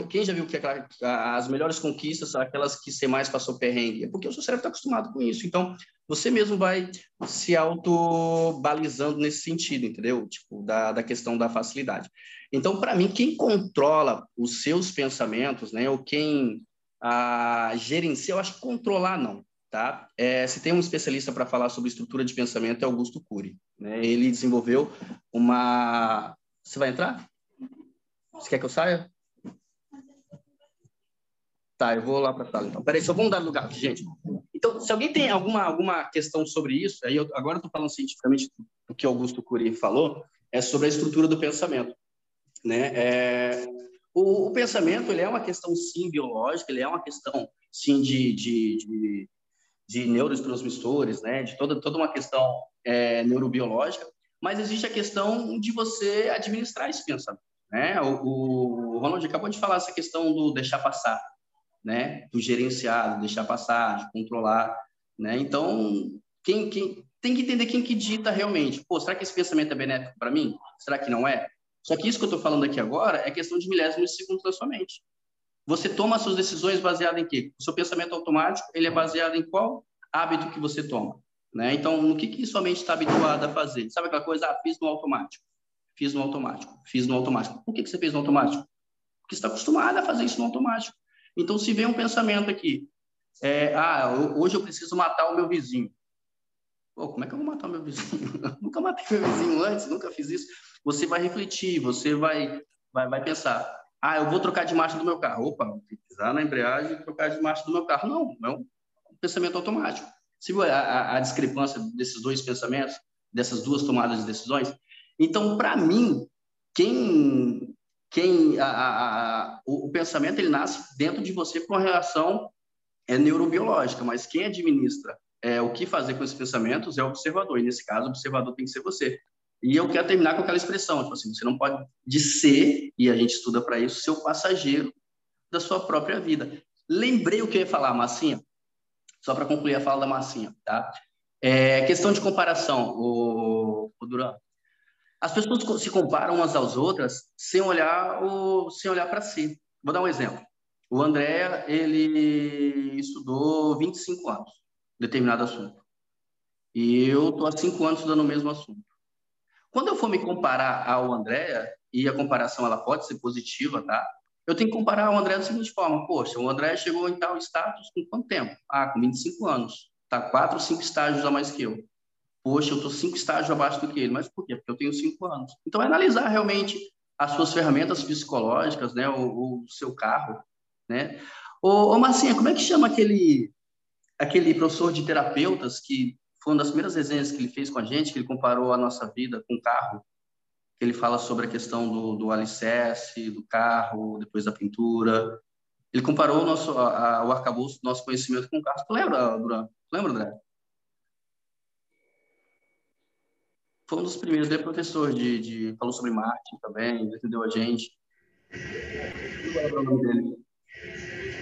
quem já viu que aquela, as melhores conquistas são aquelas que você mais passou perrengue? É porque o seu cérebro está acostumado com isso. Então, você mesmo vai se auto-balizando nesse sentido, entendeu? Tipo, da, da questão da facilidade. Então, para mim, quem controla os seus pensamentos, né? Ou quem a, gerencia, eu acho que controlar não, tá? É, se tem um especialista para falar sobre estrutura de pensamento, é Augusto Cury. Né? Ele desenvolveu uma... Você vai entrar? Você quer que eu saia? Tá, eu vou lá para a sala, então. Peraí, só vamos dar lugar gente. Então, se alguém tem alguma, alguma questão sobre isso, aí eu, agora estou falando cientificamente do que Augusto Cury falou, é sobre a estrutura do pensamento. Né? É, o, o, pensamento ele é uma questão, sim, biológica, ele é uma questão, sim, de, de, de, de neurotransmissores, né? de toda, toda uma questão é, neurobiológica, mas existe a questão de você administrar esse pensamento. Né? O, o Ronald acabou de falar essa questão do deixar passar, né? do gerenciar, do deixar passar, de controlar. Né? Então, quem, quem tem que entender quem que dita realmente. Pô, será que esse pensamento é benéfico para mim? Será que não é? Só que isso que eu estou falando aqui agora é questão de milésimos de segundos da sua mente. Você toma suas decisões baseado em quê? O seu pensamento automático, ele é baseado em qual hábito que você toma. Né? Então, no que, que sua mente está habituada a fazer? Sabe aquela coisa? Ah, fiz no automático. Fiz no automático, fiz no automático. Por que, que você fez no automático? Porque você está acostumado a fazer isso no automático. Então, se vem um pensamento aqui, é, ah, hoje eu preciso matar o meu vizinho. Pô, como é que eu vou matar o meu vizinho? *laughs* nunca matei meu vizinho antes, nunca fiz isso. Você vai refletir, você vai, vai, vai pensar, ah, eu vou trocar de marcha do meu carro. Opa, pisar na embreagem e trocar de marcha do meu carro. Não, é um pensamento automático. Se a, a, a discrepância desses dois pensamentos, dessas duas tomadas de decisões, então, para mim, quem, quem a, a, o, o, pensamento ele nasce dentro de você por uma reação é neurobiológica, mas quem administra é, o que fazer com esses pensamentos é o observador, e nesse caso, o observador tem que ser você. E eu quero terminar com aquela expressão, tipo assim, você não pode de ser, e a gente estuda para isso, ser o passageiro da sua própria vida. Lembrei o que eu ia falar, Massinha, só para concluir a fala da Massinha, tá? É, questão de comparação, o, o Duran. As pessoas se comparam umas às outras sem olhar o, sem olhar para si. Vou dar um exemplo. O André, ele estudou 25 anos, determinado assunto. E eu estou há cinco anos estudando o mesmo assunto. Quando eu for me comparar ao André, e a comparação ela pode ser positiva, tá? Eu tenho que comparar o André da seguinte forma: poxa, o André chegou em tal status com quanto tempo? Ah, com 25 anos. Tá quatro, cinco estágios a mais que eu poxa, eu estou cinco estágios abaixo do que ele. Mas por quê? Porque eu tenho cinco anos. Então, é analisar realmente as suas ferramentas psicológicas, né? O, o seu carro, né? Ô, ô, Marcinha, como é que chama aquele, aquele professor de terapeutas que foi uma das primeiras resenhas que ele fez com a gente, que ele comparou a nossa vida com o carro? que ele fala sobre a questão do, do alicerce, do carro, depois da pintura. Ele comparou o nosso a, a, o arcabouço do nosso conhecimento com o carro. Tu lembra, Duran? Lembra, André? Foi um dos primeiros, ele é professor de, de falou sobre marketing também, entendeu a gente. Não lembro o nome dele.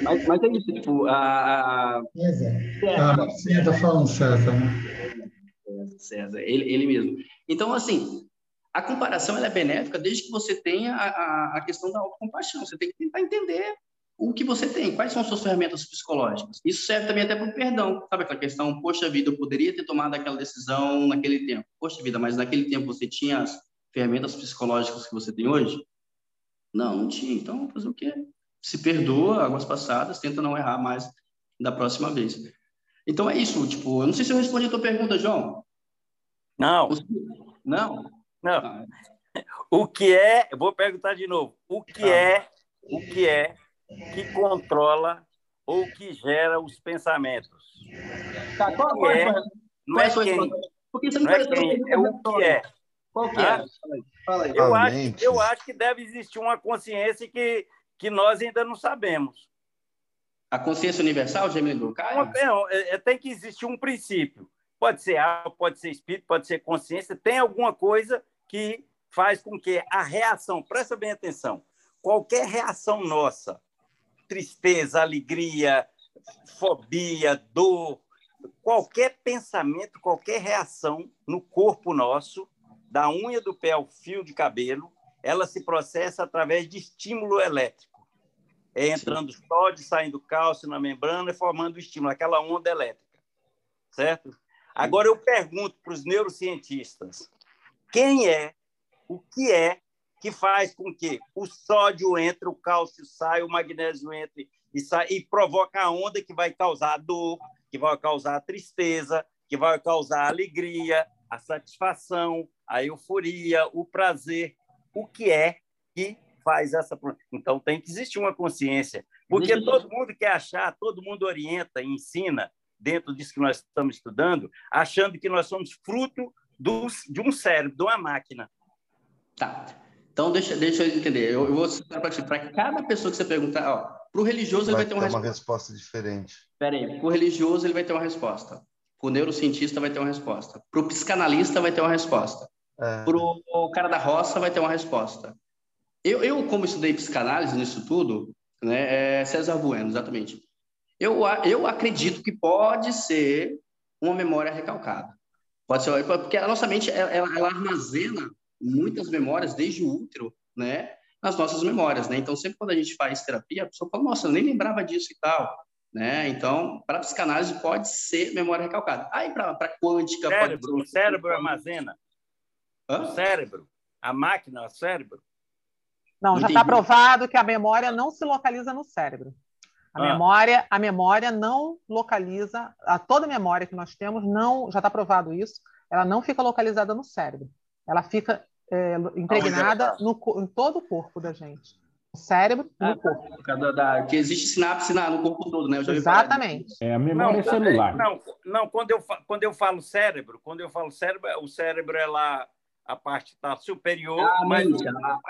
Mas, mas é isso, tipo, a... a... César. Ah, você está falando César, né? César, ele, ele mesmo. Então, assim, a comparação é benéfica desde que você tenha a, a, a questão da autocompaixão. Você tem que tentar entender o que você tem, quais são suas ferramentas psicológicas. Isso serve também até para o perdão. Sabe aquela questão, poxa vida, eu poderia ter tomado aquela decisão naquele tempo. Poxa vida, mas naquele tempo você tinha as ferramentas psicológicas que você tem hoje? Não, não tinha. Então, fazer o quê? Se perdoa águas passadas, tenta não errar mais da próxima vez. Então é isso, tipo, eu não sei se eu respondi a tua pergunta, João. Não. Não? Não. Ah. O que é, eu vou perguntar de novo, o que ah. é, o que é que controla ou que gera os pensamentos? Tá, qual, qual é, não é, quem, Porque você não, não é quem, é o que é. Qual que é? Fala aí. Eu, acho, eu acho que deve existir uma consciência que, que nós ainda não sabemos. A consciência universal, Gemini Caio? Não, é, é, tem que existir um princípio. Pode ser alma, pode ser espírito, pode ser consciência. Tem alguma coisa que faz com que a reação, presta bem atenção, qualquer reação nossa, tristeza, alegria, fobia, dor, qualquer pensamento, qualquer reação no corpo nosso, da unha do pé ao fio de cabelo, ela se processa através de estímulo elétrico. É entrando Sim. sódio, saindo cálcio na membrana e formando o estímulo, aquela onda elétrica. Certo? Agora eu pergunto para os neurocientistas: quem é, o que é que faz com que o sódio entre, o cálcio sai, o magnésio entre e sai e provoca a onda que vai causar dor, que vai causar tristeza, que vai causar alegria, a satisfação, a euforia, o prazer. O que é que faz essa. Então tem que existir uma consciência, porque todo mundo quer achar, todo mundo orienta e ensina dentro disso que nós estamos estudando, achando que nós somos fruto do, de um cérebro, de uma máquina. Tá. Então, deixa, deixa eu entender. Eu, eu vou citar para Para cada pessoa que você perguntar, para o religioso ele vai ter uma, uma resposta. diferente. Espera aí. Para o religioso ele vai ter uma resposta. Para o neurocientista vai ter uma resposta. Para o psicanalista vai ter uma resposta. É. Para o cara da roça vai ter uma resposta. Eu, eu, como estudei psicanálise nisso tudo, né, é César Bueno, exatamente. Eu, eu acredito que pode ser uma memória recalcada. Pode ser, porque a nossa mente ela, ela armazena muitas memórias desde o útero, né? Nas nossas memórias, né? Então, sempre quando a gente faz terapia, a pessoa fala, nossa, eu nem lembrava disso e tal, né? Então, para psicanálise pode ser memória recalcada. Aí, para quântica... Cérebro, pode o cérebro armazena. Hã? O cérebro, a máquina, o cérebro. Não, já está provado que a memória não se localiza no cérebro. A ah. memória, a memória não localiza, a toda memória que nós temos não, já está provado isso, ela não fica localizada no cérebro. Ela fica é, impregnada no, em todo o corpo da gente. O cérebro ah, corpo. Da, da, que existe sinapse na, no corpo todo, né? Exatamente. É a memória não, celular. Não, não quando, eu, quando eu falo cérebro, quando eu falo cérebro, o cérebro é lá a parte está superior. Ah, mas, mas,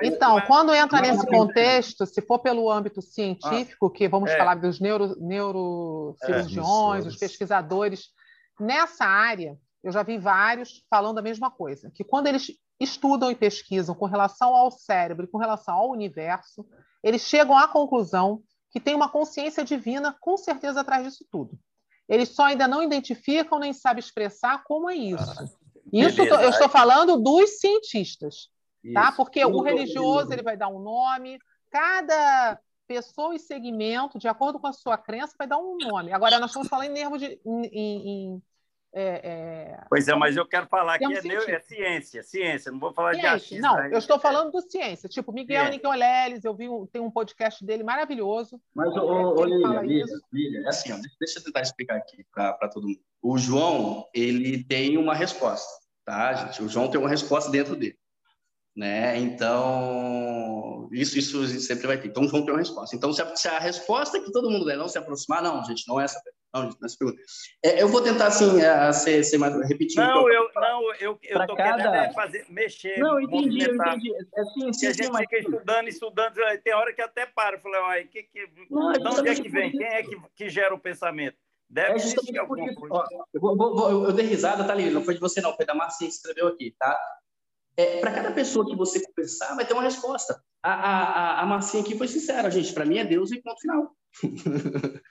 então, mas, quando entra nesse contexto, se for pelo âmbito científico, ah, que vamos é, falar dos neuro, neurocirurgiões, é, os pesquisadores, nessa área, eu já vi vários falando a mesma coisa, que quando eles estudam e pesquisam com relação ao cérebro e com relação ao universo, eles chegam à conclusão que tem uma consciência divina com certeza atrás disso tudo. Eles só ainda não identificam nem sabem expressar como é isso. Ah, isso eu estou falando dos cientistas, tá? isso. tá? Porque o religioso ele vai dar um nome, cada pessoa e segmento, de acordo com a sua crença, vai dar um nome. Agora, nós estamos falando em nervo de, em, em, é, é... Pois é, mas eu quero falar que é, é, ciência, ciência, não vou falar ciência. de achismo. Não, eu estou falando do ciência. Tipo, Miguel Nicoleles, eu vi um, tem um podcast dele maravilhoso. Mas, ô, ô Lília, Lília, é assim, ó, deixa eu tentar explicar aqui para todo mundo. O João, ele tem uma resposta, tá, gente? O João tem uma resposta dentro dele. Né? Então, isso, isso sempre vai ter. Então, o João tem uma resposta. Então, se a, se a resposta que todo mundo der não se aproximar, não, gente, não é essa Não, é, eu vou tentar, assim, é, ser, ser mais repetido. Não, eu, não, eu, eu tô cada... querendo é fazer, mexer, Não, entendi, eu entendi. É, sim, sim, a gente sim, fica estudando, estudando, tem hora que até para. Eu falei, que, que, não, de onde é que vem? Quem é que, que gera o pensamento? Deve é existir alguma coisa. Ó, eu, vou, vou, eu, eu dei risada, tá ali, não foi de você não, foi da Marcinha que escreveu aqui, tá? É, para cada pessoa que você conversar, vai ter uma resposta. A, a, a Marcinha aqui foi sincera, gente. Para mim é Deus e ponto final. *laughs*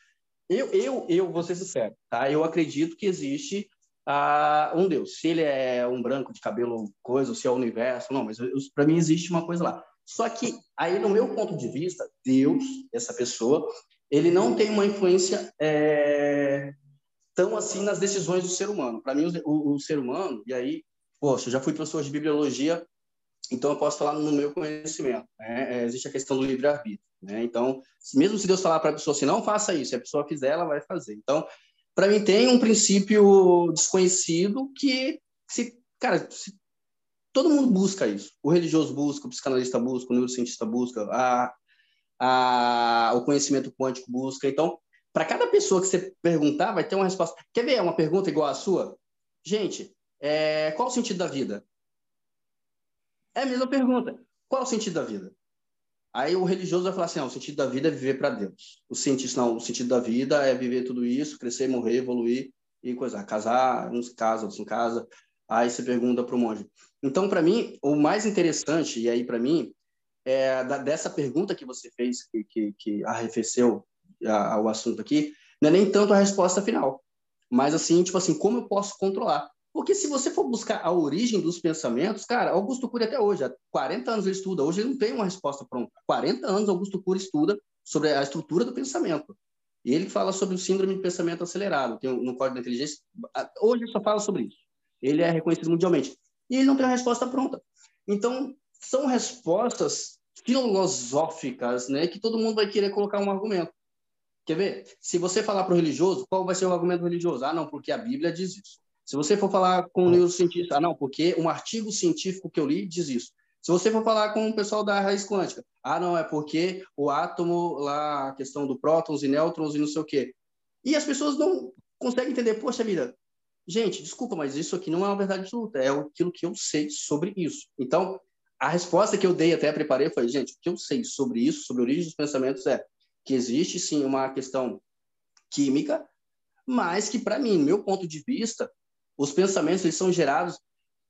eu, eu, eu vou ser sincero, tá? Eu acredito que existe uh, um Deus. Se ele é um branco de cabelo coisa, ou se é o universo, não, mas para mim existe uma coisa lá. Só que aí, no meu ponto de vista, Deus, essa pessoa, ele não tem uma influência é, tão assim nas decisões do ser humano. Para mim, o, o, ser humano, e aí, poxa, eu já fui professor de bibliologia, então eu posso falar no meu conhecimento. Né? É, existe a questão do livre-arbítrio. Né? Então, mesmo se Deus falar para a pessoa assim, não faça isso, se a pessoa fizer, ela vai fazer. Então, para mim, tem um princípio desconhecido que, se, cara, se, todo mundo busca isso. O religioso busca, o psicanalista busca, o neurocientista busca, a, a, o conhecimento quântico busca. Então, para cada pessoa que você perguntar, vai ter uma resposta. Quer ver uma pergunta igual a sua? Gente, é, qual o sentido da vida? É a mesma pergunta. Qual o sentido da vida? Aí o religioso vai falar assim: não, o sentido da vida é viver para Deus. O cientista, não, o sentido da vida é viver tudo isso, crescer, morrer, evoluir e coisa. Casar, uns casam, outros não casam. Aí você pergunta para o monge. Então, para mim, o mais interessante, e aí para mim, é da, dessa pergunta que você fez, que, que, que arrefeceu a, o assunto aqui, não é nem tanto a resposta final, mas assim, tipo assim, como eu posso controlar? Porque se você for buscar a origem dos pensamentos, cara, Augusto Cury até hoje, há 40 anos ele estuda, hoje ele não tem uma resposta pronta. Há 40 anos Augusto Cury estuda sobre a estrutura do pensamento. E ele fala sobre o síndrome de pensamento acelerado, tem no Código da Inteligência. Hoje ele só fala sobre isso. Ele é reconhecido mundialmente. E ele não tem uma resposta pronta. Então, são respostas filosóficas, né, que todo mundo vai querer colocar um argumento. Quer ver? Se você falar para o religioso, qual vai ser o argumento religioso? Ah, não, porque a Bíblia diz isso. Se você for falar com um neurocientista, ah, não, porque um artigo científico que eu li diz isso. Se você for falar com o pessoal da raiz quântica, ah, não, é porque o átomo, lá, a questão do prótons e nêutrons e não sei o quê. E as pessoas não conseguem entender, poxa vida, gente, desculpa, mas isso aqui não é uma verdade absoluta, é aquilo que eu sei sobre isso. Então, a resposta que eu dei, até preparei, foi, gente, o que eu sei sobre isso, sobre a origem dos pensamentos, é que existe sim uma questão química, mas que, para mim, meu ponto de vista, os pensamentos eles são gerados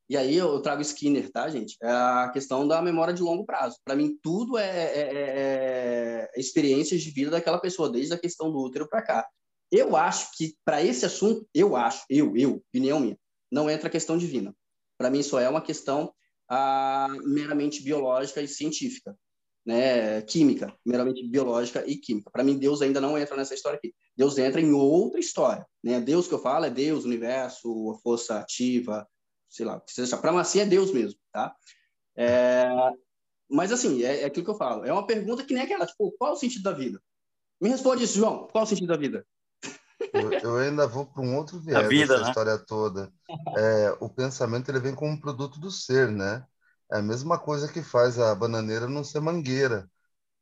e aí eu trago Skinner, tá, gente? É a questão da memória de longo prazo. Para mim, tudo é, é, é, é, experiências de vida daquela pessoa, desde a questão do útero para cá. Eu acho que, para esse assunto, eu acho, eu, eu, opinião minha, não entra a questão divina. Para mim, só é uma questão ah, meramente biológica e científica né, química, meramente biológica e química. Para mim, Deus ainda não entra nessa história aqui. Deus entra em outra história. Né? Deus que eu falo é Deus, universo, a força ativa, sei lá, para mim é Deus mesmo, tá? É... Mas assim, é, é, aquilo que eu falo. É uma pergunta que nem aquela, tipo, qual o sentido da vida? Me responde isso, João. Qual o sentido da vida? Eu, eu ainda vou para um outro *laughs* viés vida, dessa né? história toda. É, o pensamento ele vem como um produto do ser, né? É a mesma coisa que faz a bananeira não ser mangueira.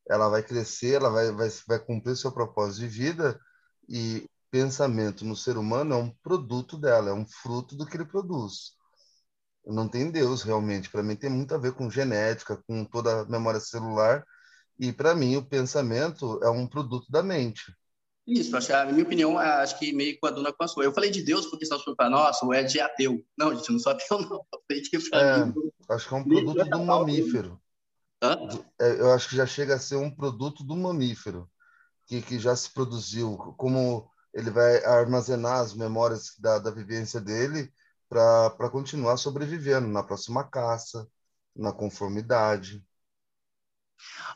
Ela vai crescer, ela vai, vai, vai cumprir seu propósito de vida e pensamento no ser humano é um produto dela, é um fruto do que ele produz. Não tem Deus realmente. Para mim tem muito a ver com genética, com toda a memória celular. E para mim o pensamento é um produto da mente. Isso, acho, a minha opinião, acho que meio com a dona com a sua. Eu falei de Deus porque senão você para nossa, o Ed é ateu. Não, gente, não sou ateu, não. é, acho que é um produto do mamífero. Hã? É, eu acho que já chega a ser um produto do mamífero, que, que já se produziu, como ele vai armazenar as memórias da, da vivência dele para continuar sobrevivendo na próxima caça, na conformidade.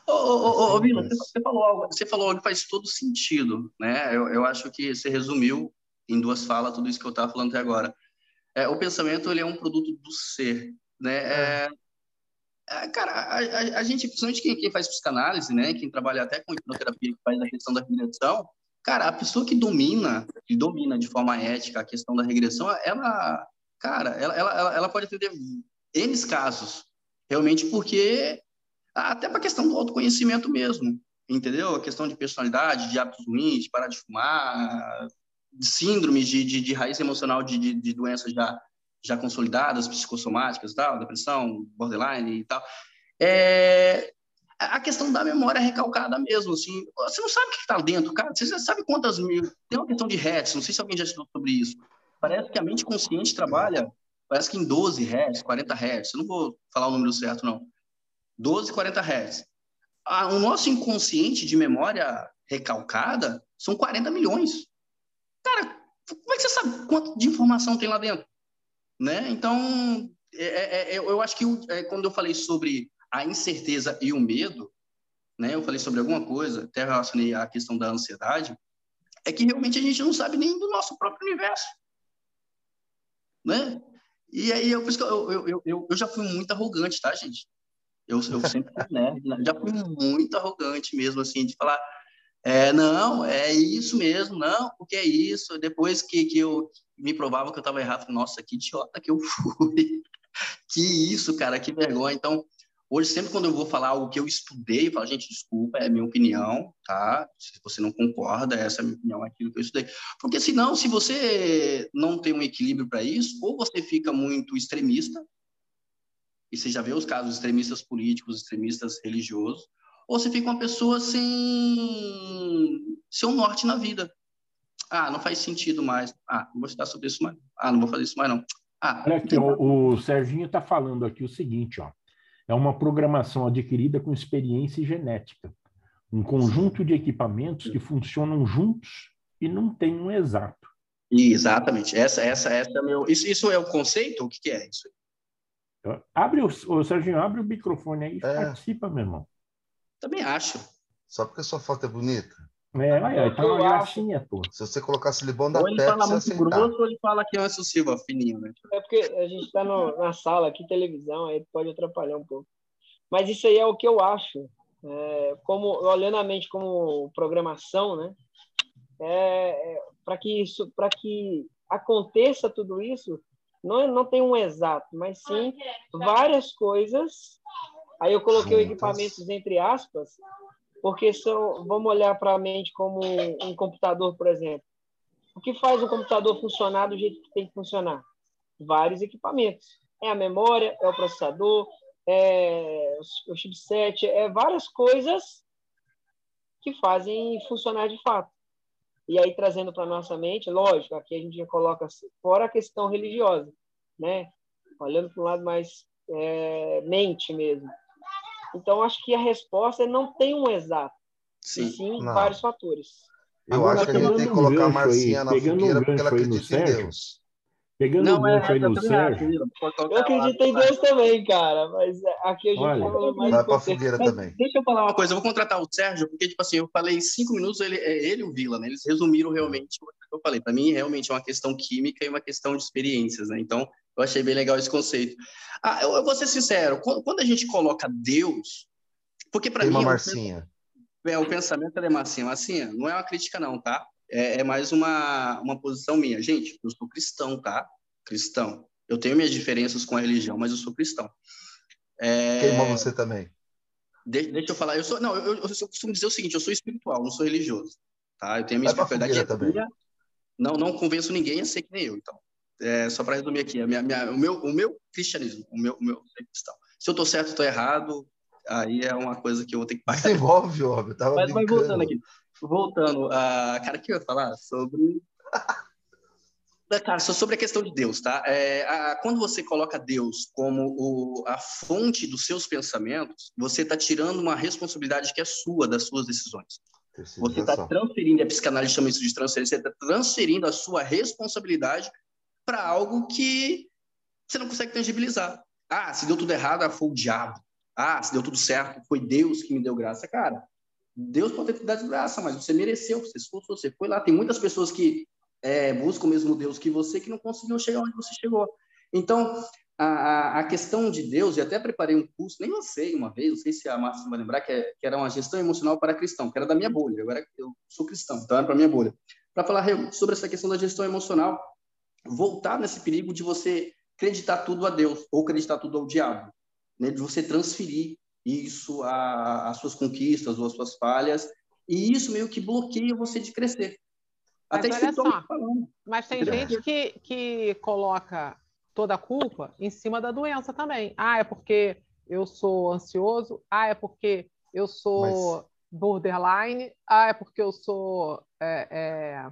Ô, ô, ô, Vila, você falou, algo, você falou algo que faz todo sentido, né? Eu, eu acho que você resumiu em duas falas tudo isso que eu estava falando até agora. É, o pensamento ele é um produto do ser, né? É, é, cara, a, a, a, gente, principalmente quem, quem faz psicanálise, né? Quem trabalha até com hipnoterapia, que faz a questão da regressão, cara, a pessoa que domina, que domina de forma ética a questão da regressão, ela, cara, ela, ela, ela pode atender N casos, realmente porque até para a questão do autoconhecimento mesmo, entendeu? A questão de personalidade, de hábitos ruins, de parar de fumar, síndromes de, de, de raiz emocional de, de, de doenças já, já consolidadas, psicossomáticas e tal, depressão, borderline e tal. É, a questão da memória recalcada mesmo, assim, você não sabe o que está dentro, cara, você sabe quantas mil, tem uma questão de hertz, não sei se alguém já estudou sobre isso, parece que a mente consciente trabalha, parece que em 12 hertz, 40 hertz, eu não vou falar o número certo, não, 12, 40 hertz. Ah, o nosso inconsciente de memória recalcada são 40 milhões. Cara, como é que você sabe quanto de informação tem lá dentro? Né? Então, é, é, é eu acho que é, quando eu falei sobre a incerteza e o medo, né? Eu falei sobre alguma coisa, até relacionei a questão da ansiedade, é que realmente a gente não sabe nem do nosso próprio universo, né? E aí eu, eu, eu, eu, eu já fui muito arrogante, tá, gente? Eu, eu sempre né? *laughs* já fui muito arrogante mesmo, assim, de falar, é, não, é isso mesmo, não, porque é isso. Depois que, que eu me provava que eu estava errado, nossa, que idiota que eu fui. *laughs* que isso, cara, que vergonha. Então, Hoje, sempre quando eu vou falar algo que eu estudei, eu falo, gente, desculpa, é minha opinião, tá? Se você não concorda, essa é a minha opinião, aquilo que eu estudei. Porque senão, se você não tem um equilíbrio para isso, ou você fica muito extremista, e você já vê os casos extremistas políticos, extremistas religiosos, ou você fica uma pessoa sem seu norte na vida. Ah, não faz sentido mais. Ah, não vou estudar sobre isso mais. Ah, não vou fazer isso mais, não. Ah, Olha aqui, o, o Serginho está falando aqui o seguinte, ó. É uma programação adquirida com experiência e genética. Um conjunto de equipamentos que funcionam juntos e não tem um exato. Exatamente. Essa, essa, essa é meu. Isso, isso é o conceito? O que, que é isso? Abre o, o Serginho, abre o microfone aí e é. participa, meu irmão. Também acho. Só porque a sua foto é bonita. É, olha, tá uma gracinha, pô. Se você colocasse Libão da ou ele fala muito grosso ou ele fala que é o Silva, fininho, né? É porque a gente tá no, na sala aqui, televisão, aí pode atrapalhar um pouco. Mas isso aí é o que eu acho. É, como olhando a mente como programação, né? É, é, para que isso, para que aconteça tudo isso, não não tem um exato, mas sim várias coisas. Aí eu coloquei Juntas. equipamentos entre aspas porque são, vamos olhar para a mente como um computador, por exemplo. O que faz o computador funcionar do jeito que tem que funcionar? Vários equipamentos. É a memória, é o processador, é o chipset, é várias coisas que fazem funcionar de fato. E aí, trazendo para nossa mente, lógico, aqui a gente já coloca fora a questão religiosa, né? Olhando para um lado mais é, mente mesmo. Então, acho que a resposta é não tem um exato, sim, sim vários fatores. Eu Agora, acho que a gente tem que colocar a Marcinha aí, na fogueira porque ela acredita em Deus. Pegando não, o gancho é, aí no Sérgio. Eu acredito em Deus também, cara, mas aqui a gente Olha, fala mais. Vai pra fogueira também. Deixa eu falar uma coisa, eu vou contratar o Sérgio, porque, tipo assim, eu falei cinco minutos, ele, é ele e o Vila, né? Eles resumiram realmente o que eu falei. Para mim, realmente é uma questão química e uma questão de experiências, né? Então, eu achei bem legal esse conceito. Ah, eu, eu vou ser sincero, quando, quando a gente coloca Deus, porque para mim. Uma Marcinha. É, o pensamento é Marcinha. Marcinha, não é uma crítica, não, tá? É, é, mais uma, uma posição minha. Gente, eu sou cristão, tá? Cristão. Eu tenho minhas diferenças com a religião, mas eu sou cristão. É... Queimou você também. De, deixa eu falar. Eu sou, não, eu, eu, eu, costumo dizer o seguinte: eu sou espiritual, não sou religioso. Tá? Eu tenho a minha espiritualidade. Também. Não, não convenço ninguém a ser que nem eu, então é, só para resumir aqui, a minha, minha, o, meu, o meu cristianismo, o meu, o meu cristão. Se eu estou certo, estou errado, aí é uma coisa que eu vou ter que pagar. Desenvolve, óbvio, tava mas, mas voltando aqui, voltando, uh, cara, o que eu ia falar sobre... *laughs* Cara, só sobre a questão de Deus, tá? É, a, quando você coloca Deus como o, a fonte dos seus pensamentos, você está tirando uma responsabilidade que é sua, das suas decisões. Você está transferindo, a psicanálise chama isso de transferência, você está transferindo a sua responsabilidade para algo que você não consegue tangibilizar. Ah, se deu tudo errado, ah, foi o diabo. Ah, se deu tudo certo, foi Deus que me deu graça. Cara, Deus pode ter te dado graça, mas você mereceu, você esforçou, você foi lá. Tem muitas pessoas que é, buscam o mesmo Deus que você que não conseguiu chegar onde você chegou. Então, a, a, questão de Deus, e até preparei um curso, nem lancei uma vez, não sei se a Márcia vai lembrar, que, é, que, era uma gestão emocional para cristão, que era da minha bolha. Agora eu sou cristão, então era para minha bolha. Para falar sobre essa questão da gestão emocional, voltar nesse perigo de você acreditar tudo a Deus ou acreditar tudo ao diabo, né? de você transferir isso às suas conquistas ou às suas falhas, e isso meio que bloqueia você de crescer. Até mas olha só, mas tem gente que, que coloca toda a culpa em cima da doença também. Ah, é porque eu sou ansioso. Ah, é porque eu sou mas... borderline. Ah, é porque eu sou. É, é...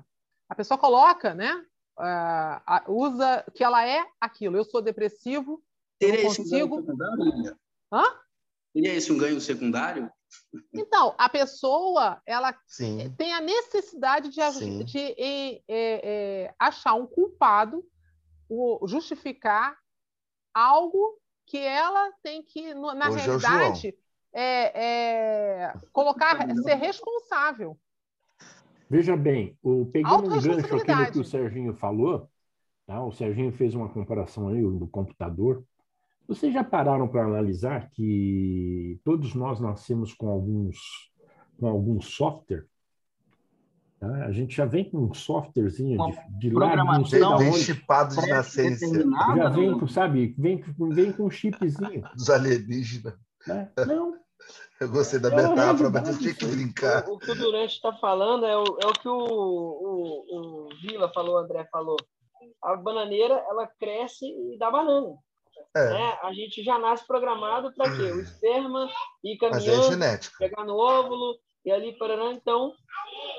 A pessoa coloca, né? Uh, usa que ela é aquilo. Eu sou depressivo. Teria esse consigo... ganho Hã? Seria esse um ganho secundário? Então, a pessoa ela Sim. tem a necessidade de, de, de é, é, achar um culpado, justificar algo que ela tem que, na Hoje realidade, é, é, colocar, ser responsável. Veja bem, o, pegando um gancho aqui no que o Serginho falou, tá? o Serginho fez uma comparação aí do computador. Vocês já pararam para analisar que todos nós nascemos com alguns com algum software? Tá? A gente já vem com um softwarezinho de, de lá, não sei da onde. chipado de nascença. Já vem com, sabe, vem, vem com um chipzinho. Dos alienígenas. Né? Não, eu gostei da é metáfora, mas eu tinha que brincar. O, o que o Durante está falando é o, é o que o, o, o Vila falou, o André falou. A bananeira, ela cresce e dá banana. É. Né? A gente já nasce programado para quê? O esperma ir caminhando, é pegar no óvulo e ali parará. Então,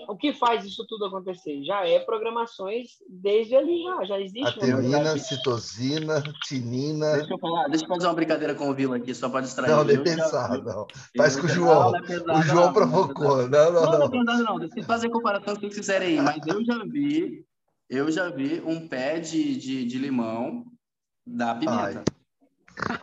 o que faz isso tudo acontecer? Já é programações desde ali, já, já existe. Aterina, citosina, tinina. Deixa eu falar, deixa eu fazer uma brincadeira com o Vila aqui, só para distrair. Não, nem pensar, não. Faz com o João. o João provocou. Não, não, não. Não, não, não. não. Deixa eu fazer comparação com o que fizeram aí, mas eu já vi, eu já vi um pé de, de, de limão da pimenta. Ai.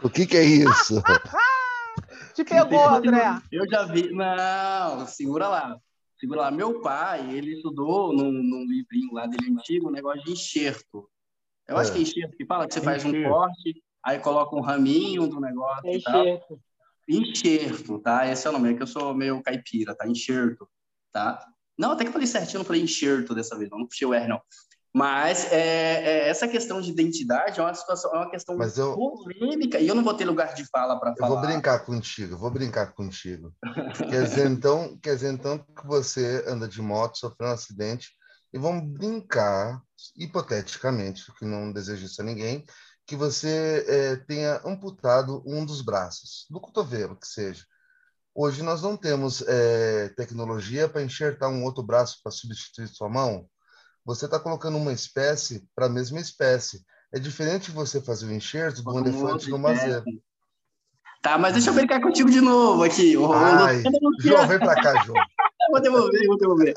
O que, que é isso? *laughs* Te pegou, André. Eu já vi. Não, segura lá. Segura lá. Meu pai, ele estudou num, num livrinho lá dele antigo, um negócio de enxerto. Eu é. acho que é enxerto que fala que você faz um corte, aí coloca um raminho do negócio é e tal. Enxerto. Enxerto, tá? Esse é o nome, é que eu sou meio caipira, tá? Enxerto, tá? Não, até que eu falei certinho, eu não falei enxerto dessa vez, não, não puxei o R, não. Mas é, é, essa questão de identidade é uma situação, é uma questão eu, polêmica e eu não vou ter lugar de fala para falar. Eu vou brincar contigo, vou brincar contigo. quer dizer então, quer dizer então que você anda de moto, sofreu um acidente e vamos brincar hipoteticamente, que não desejo isso a ninguém, que você é, tenha amputado um dos braços, do cotovelo que seja. Hoje nós não temos é, tecnologia para enxertar um outro braço para substituir sua mão você está colocando uma espécie para a mesma espécie. É diferente você fazer o enxerto do um elefante numa zebra. Tá, mas deixa eu brincar contigo de novo aqui. O, Ai, João, vem para cá, João. *laughs* vou devolver, vou devolver.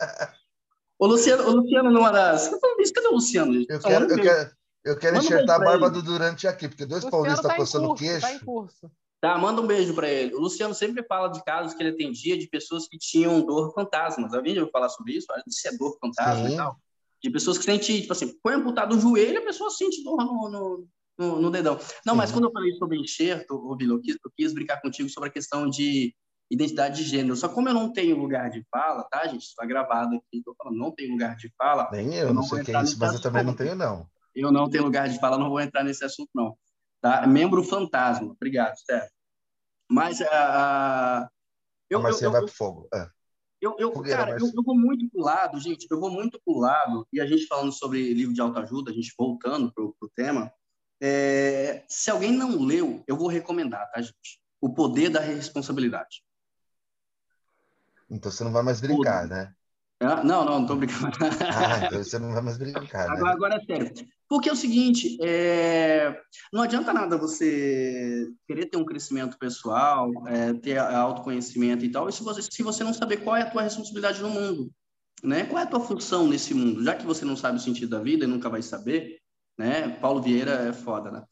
O Luciano, o Luciano numa das. Cadê o Luciano? Eu quero, eu quero, eu quero enxertar a barba do Durante aqui, porque dois paulistas estão tá coçando o queixo. Tá, em curso. tá, manda um beijo para ele. O Luciano sempre fala de casos que ele atendia de pessoas que tinham dor fantasma. Já viu falar sobre isso? Isso é dor fantasma Sim. e tal de pessoas que sentem, tipo assim, foi amputado o joelho, a pessoa sente dor no, no, no, no dedão. Não, mas quando eu falei sobre enxerto, ô, Vila, eu quis, eu quis brincar contigo sobre a questão de identidade de gênero. Só como eu não tenho lugar de fala, tá, gente? Está gravado aqui, estou falando, não tenho lugar de fala. Nem eu, eu não, não sei o que é isso, mas eu também não tenho, não. Eu não tenho lugar de fala, não vou entrar nesse assunto, não. Tá? Membro fantasma. Obrigado, Steph. Mas uh, eu, a Marcinha eu, vai pro fogo. É. Eu, eu, cara, eu, eu, vou muito pro lado, gente, eu vou muito pro lado, e a gente falando sobre livro de autoajuda, a gente voltando pro, pro tema, é, se alguém não leu, eu vou recomendar, tá, gente? O Poder da Responsabilidade. Então você não vai mais brincar, né? Ah, não, não, não tô brincando. *laughs* Ah, então você não vai mais brincar. Né? Agora, agora é sério. Porque é o seguinte, é... não adianta nada você querer ter um crescimento pessoal, é, ter autoconhecimento e tal, e se você, se você não saber qual é a tua responsabilidade no mundo, né? Qual é a tua função nesse mundo? Já que você não sabe o sentido da vida e nunca vai saber, né? Paulo Vieira é foda, né?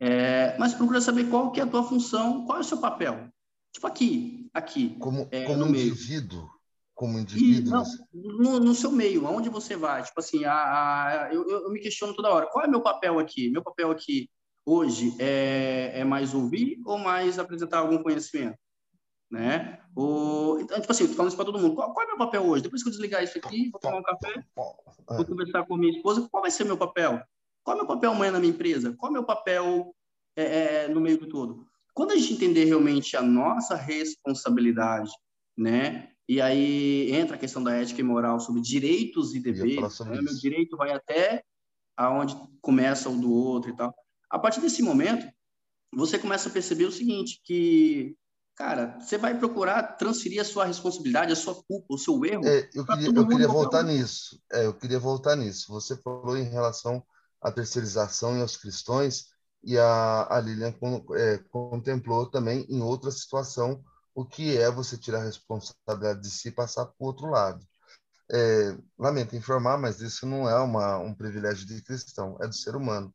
É... mas procura saber qual que é a tua função, qual é o seu papel. Tipo aqui, aqui. Como, é, como indivíduo como indivíduo? não, no, no, seu meio, aonde você vai. Tipo assim, a, a eu, eu, me questiono toda hora, qual é meu papel aqui? Meu papel aqui hoje é, é mais ouvir ou mais apresentar algum conhecimento? Né? Ou, então, tipo assim, tô falando isso para todo mundo. Qual, qual, é meu papel hoje? Depois que eu desligar isso aqui, vou tomar um café, vou conversar com minha esposa, qual vai ser meu papel? Qual é meu papel amanhã na minha empresa? Qual é meu papel é, é, no meio de todo? Quando a gente entender realmente a nossa responsabilidade, né? E aí entra a questão da ética e moral sobre direitos e deveres. Né? Meu direito vai até aonde começa o do outro e tal. A partir desse momento, você começa a perceber o seguinte, que cara, você vai procurar transferir a sua responsabilidade, a sua culpa, o seu erro. É, eu queria, eu queria voltar nisso. É, eu queria voltar nisso. Você falou em relação à terceirização e aos cristãos, e a, a Lilian é, contemplou também em outra situação o que é você tirar a responsabilidade de si e passar para o outro lado. É, lamento informar, mas isso não é uma, um privilégio de cristão, é do ser humano.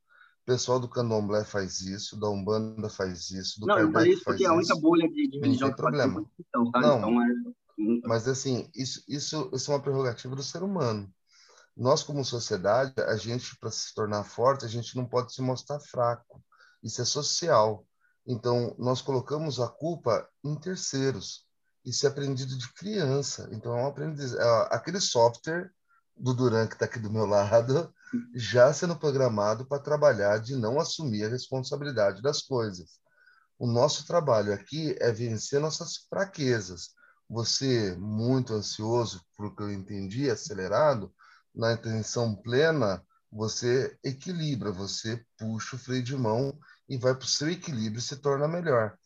O pessoal do candomblé faz isso, da Umbanda faz isso, do Não, eu falei isso porque é a única bolha de, de religião não tem problema. Cristão, tá? Não, então, é... mas assim, isso, isso, isso é uma prerrogativa do ser humano. Nós, como sociedade, a gente, para se tornar forte, a gente não pode se mostrar fraco. Isso é social. Então, nós colocamos a culpa em terceiros. Isso é aprendido de criança. Então, é um aprendiz... É, aquele software do Duran, que está aqui do meu lado, *laughs* já sendo programado para trabalhar de não assumir a responsabilidade das coisas. O nosso trabalho aqui é vencer nossas fraquezas. Você, muito ansioso, por que eu entendi, acelerado, na intenção plena, você equilibra, você puxa o freio de mão e vai para o seu equilíbrio e se torna melhor.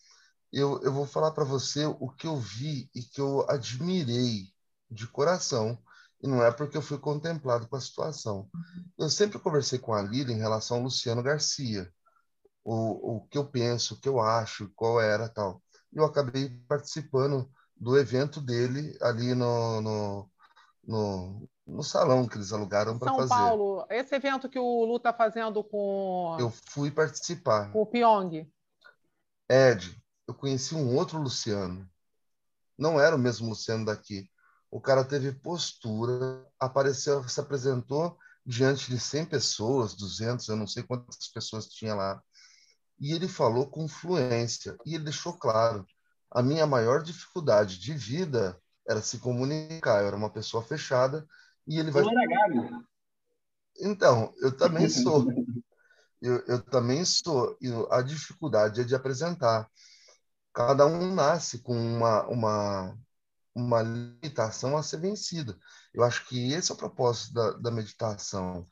Eu, eu vou falar para você o que eu vi e que eu admirei de coração, e não é porque eu fui contemplado com a situação. Eu sempre conversei com a Lila em relação ao Luciano Garcia, o, o que eu penso, o que eu acho, qual era tal. Eu acabei participando do evento dele ali no, no, no, no salão que eles alugaram para fazer. São Paulo, esse evento que o Lu está fazendo com. Eu fui participar. Com o Pyong. Ed, eu conheci um outro Luciano. Não era o mesmo Luciano daqui. O cara teve postura, apareceu, se apresentou diante de 100 pessoas, 200, eu não sei quantas pessoas tinha lá. E ele falou com fluência. E ele deixou claro: a minha maior dificuldade de vida era se comunicar. Eu era uma pessoa fechada e ele vai. Não era gago. Então, eu também *laughs* sou. eu, eu também sou. E a dificuldade é de apresentar. Cada um nasce com uma, uma, uma limitação a ser vencida. Eu acho que esse é o propósito da, da meditação.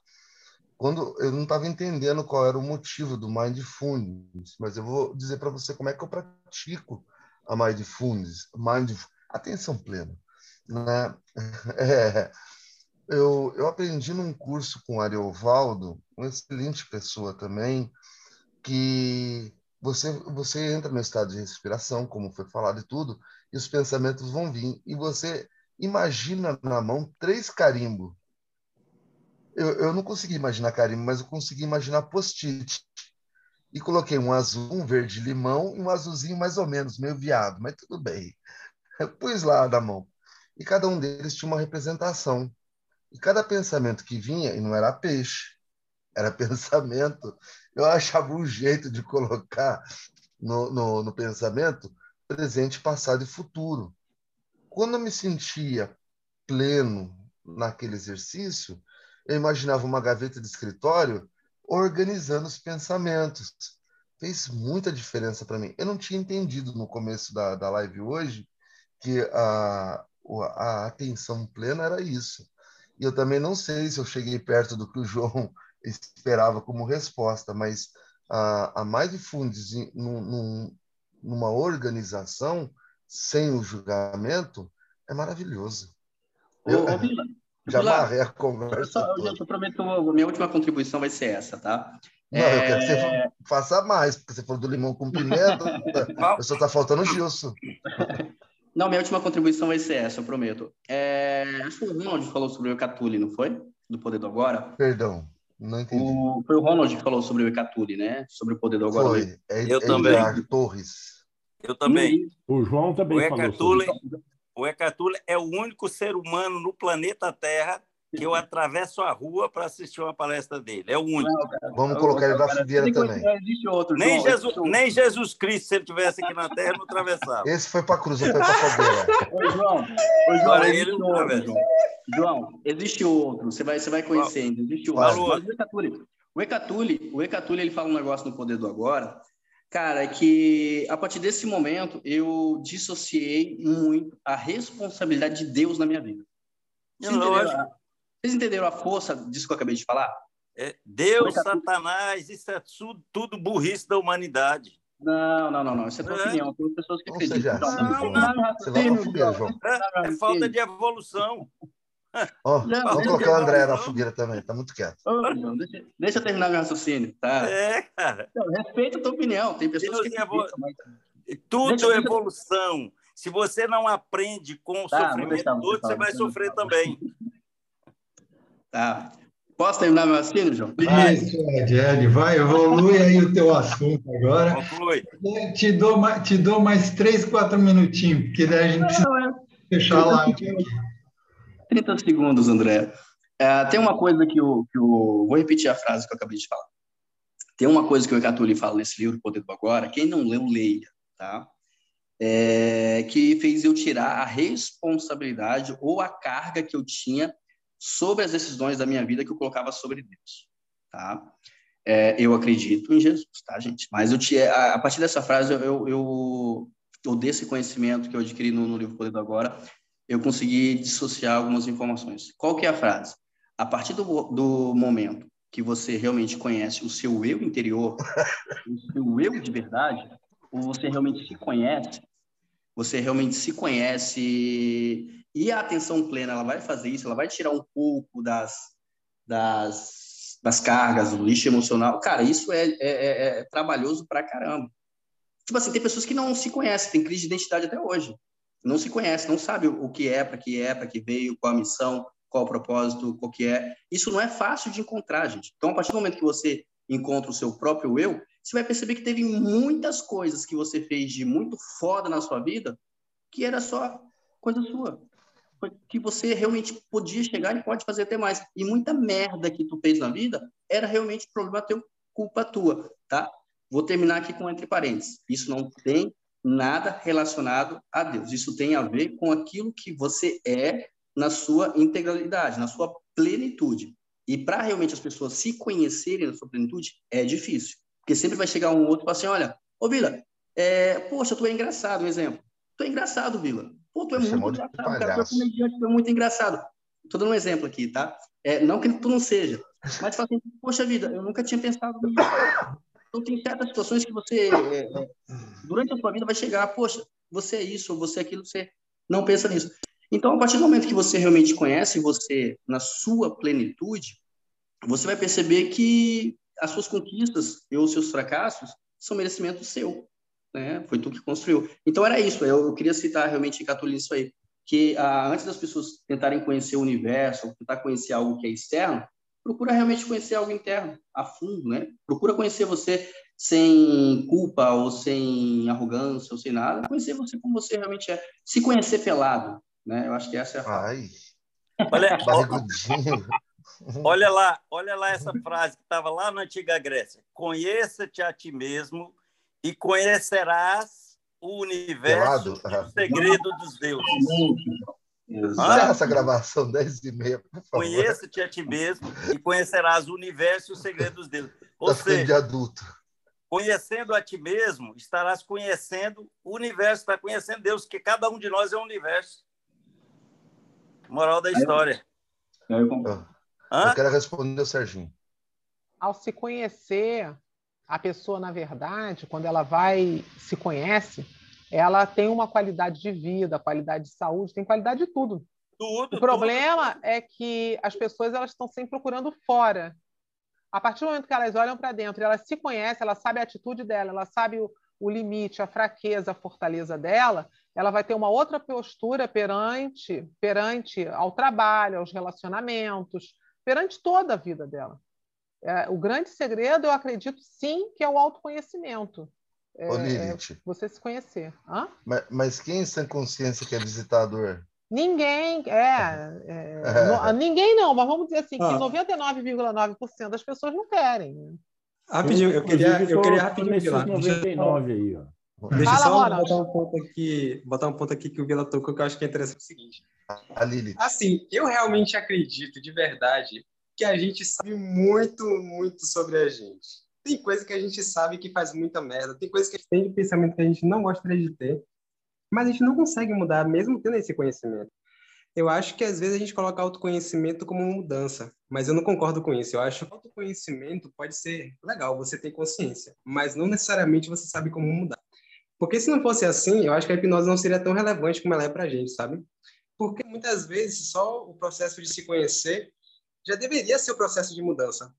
Quando eu não estava entendendo qual era o motivo do mindfulness, mas eu vou dizer para você como é que eu pratico a mindfulness, mindfulness atenção plena. Né? *laughs* É, eu, eu aprendi num curso com Ariovaldo, uma excelente pessoa também, que você, você entra no estado de respiração, como foi falado e tudo, e os pensamentos vão vir. E você imagina na mão três carimbos. Eu, eu não consegui imaginar carimbo, mas eu consegui imaginar post-it. E coloquei um azul, um verde limão e um azulzinho mais ou menos, meio viado, mas tudo bem. *laughs* Eu pus lá na mão. E cada um deles tinha uma representação. E cada pensamento que vinha, e não era peixe, era *laughs* pensamento, eu achava um jeito de colocar no, no, no pensamento presente, passado e futuro. Quando eu me sentia pleno naquele exercício, eu imaginava uma gaveta de escritório organizando os pensamentos. Fez muita diferença para mim. Eu não tinha entendido no começo da, da live hoje que a, a atenção plena era isso. E eu também não sei se eu cheguei perto do que o João *laughs* esperava como resposta, mas a, a mindfulness num, num, numa organização sem o julgamento é maravilhoso. Eu, ô, Vila, *laughs* já amarrei a conversa. Só, eu, eu prometo, minha última contribuição vai ser essa, tá? Não, é... eu quero que você é. faça mais, porque você falou do limão com pimenta, *laughs* só está faltando o Gilson. Não, minha última contribuição vai ser essa, eu prometo. É, acho que o Ronald falou sobre o Ecatuli, não foi? Do Poder do Agora? Perdão, não entendi. O, foi o Ronald que falou sobre o Ecatuli, né? Sobre o Poder do Agora. Foi, é, eu é também. Torres. Eu também. O João também o falou sobre O Ecatuli é o único ser humano no planeta Terra que eu atravesso a rua para assistir uma palestra dele. É o único. Não, Vamos colocar ele na fogueira também. Outro, nem, João, Jesus, nem Jesus Cristo, se ele estivesse aqui na Terra, não atravessava. Esse foi para a cruz, foi para a fogueira. Ô, João, ô, João, ele não outro, João. João, existe outro. Você vai, você vai conhecendo. Existe outro. Mas o Ecatuli, o Ecatuli, o Ecatuli, ele fala um negócio no Poder do Agora, Cara, é que a partir desse momento eu dissociei muito a responsabilidade de Deus na minha vida. Vocês entenderam, a, vocês entenderam a força disso que eu acabei de falar? É, Deus, Satanás, isso é tudo, tudo burrice da humanidade. Não, não, não, não. Isso é tua é. opinião. Tem pessoas que acreditam. Não, não, não. Você vai fogueira, João. É, é falta de evolução. Oh, vamos colocar o André na fogueira também, tá muito quieto. Oh, não, deixa, deixa, eu terminar meu raciocínio, tá? É, cara. Não, respeita a tua opinião, tem pessoas Deus que acreditam, mas... Tudo deixa, é evolução. Se você não aprende com o tá, sofrimento do outro, você vai sofrer também. Tá. Posso terminar meu raciocínio, João? Isso, Ed, Ed, vai, evolui aí o teu assunto agora. Conclui. Te dou, te dou mais três, quatro minutinhos, porque daí a gente precisa não, é. fechar a live aqui. 30 segundos, André. É, tem uma coisa que o, que o. Vou repetir a frase que eu acabei de falar. Tem uma coisa que o Ecatuli fala nesse livro, Poder do Agora. Quem não leu, leia, tá? É, que fez eu tirar a responsabilidade ou a carga que eu tinha sobre as decisões da minha vida que eu colocava sobre Deus, tá? É, eu acredito em Jesus, tá, gente? Mas eu tinha, a, a partir dessa frase, eu, eu, eu, desse conhecimento que eu adquiri no, no livro Poder do Agora, eu consegui dissociar algumas informações. Qual que é a frase? A partir do, do momento que você realmente conhece o seu eu interior, *laughs* o seu eu de verdade, ou você realmente se conhece, você realmente se conhece e a atenção plena, ela vai fazer isso, ela vai tirar um pouco das, das, das cargas, do lixo emocional. Cara, isso é, é, é, é trabalhoso pra caramba. Tipo assim, tem pessoas que não se conhecem, tem crise de identidade até hoje não se conhece, não sabe o que é, para que é, para que veio, qual a missão, qual o propósito, qual que é. Isso não é fácil de encontrar, gente. Então, a partir do momento que você encontra o seu próprio eu, você vai perceber que teve muitas coisas que você fez de muito foda na sua vida que era só coisa sua. Que você realmente podia chegar e pode fazer até mais. E muita merda que tu fez na vida era realmente problema teu, culpa tua, tá? Vou terminar aqui com entre parênteses. Isso não tem nada relacionado a Deus. Isso tem a ver com aquilo que você é na sua integralidade, na sua plenitude. E para realmente as pessoas se conhecerem na sua plenitude, é difícil. Porque sempre vai chegar um outro e falar assim: olha, ô Vila, é, poxa, tu é engraçado, um exemplo. Tu é engraçado, Vila. Pô, tu é muito engraçado, cara. Tu é comediante, tu é muito engraçado. Estou dando um exemplo aqui, tá? É, não que tu não seja, mas fala assim: poxa vida, eu nunca tinha pensado nisso. Então, tem certas situações que você, é, é, durante a sua vida, vai chegar, poxa, você é isso, ou você é aquilo, você não pensa nisso. Então, a partir do momento que você realmente conhece você na sua plenitude, você vai perceber que as suas conquistas ou os seus fracassos são merecimento seu, né? Foi tu que construiu. Então, era isso. Eu, eu queria citar realmente Catolino isso aí, que ah, antes das pessoas tentarem conhecer o universo, ou tentar conhecer algo que é externo, procura realmente conhecer algo interno, a fundo, né? Procura conhecer você sem culpa ou sem arrogância ou sem nada, conhecer você como você realmente é. Se conhecer pelado, né? Eu acho que essa é a frase. Olha, *laughs* *laughs* olha lá, olha lá essa frase que estava lá na antiga Grécia. Conheça-te a ti mesmo e conhecerás o universo e o segredo dos deuses. Encerra essa gravação 10 e meia, por favor. Conheça-te a ti mesmo e conhecerás o universo e os segredos dele. Ou seja, de adulto. conhecendo a ti mesmo, estarás conhecendo o universo, está conhecendo Deus, porque cada um de nós é um universo. Moral da história. Eu, eu quero responder o Serginho. Ao se conhecer, a pessoa, na verdade, quando ela vai se conhece, ela tem uma qualidade de vida, qualidade de saúde, tem qualidade de tudo. Tudo, o problema tudo. é que as pessoas elas estão sempre procurando fora. A partir do momento que elas olham para dentro, elas se conhecem, ela sabe a atitude dela, ela sabe o, o limite, a fraqueza, a fortaleza dela, ela vai ter uma outra postura perante, perante ao trabalho, aos relacionamentos, perante toda a vida dela. É, o grande segredo, eu acredito sim, que é o autoconhecimento. É, Ô, Lilith. você se conhecer. Hã? Mas, mas quem sem consciência que é visitador? Ninguém, é, é, é. *laughs* No, ninguém não, mas vamos dizer assim, ah. que 99,9% das pessoas não querem. Rapidinho, eu queria, eu queria rapidinho, Vila. 99 aí, ó. Deixa Fala, só botar um ponto aqui, botar um ponto aqui que o Vila tocou que eu acho que é interessante o seguinte. A Lilith. Assim, eu realmente acredito de verdade que a gente sabe muito, muito sobre a gente. Tem coisa que a gente sabe que faz muita merda, tem coisa que a gente tem de pensamento que a gente não gostaria de ter, mas a gente não consegue mudar mesmo tendo esse conhecimento. Eu acho que às vezes a gente coloca autoconhecimento como mudança, mas eu não concordo com isso. Eu acho que autoconhecimento pode ser legal, você tem consciência, mas não necessariamente você sabe como mudar. Porque se não fosse assim, eu acho que a hipnose não seria tão relevante como ela é pra gente, sabe? Porque muitas vezes só o processo de se conhecer já deveria ser o processo de mudança.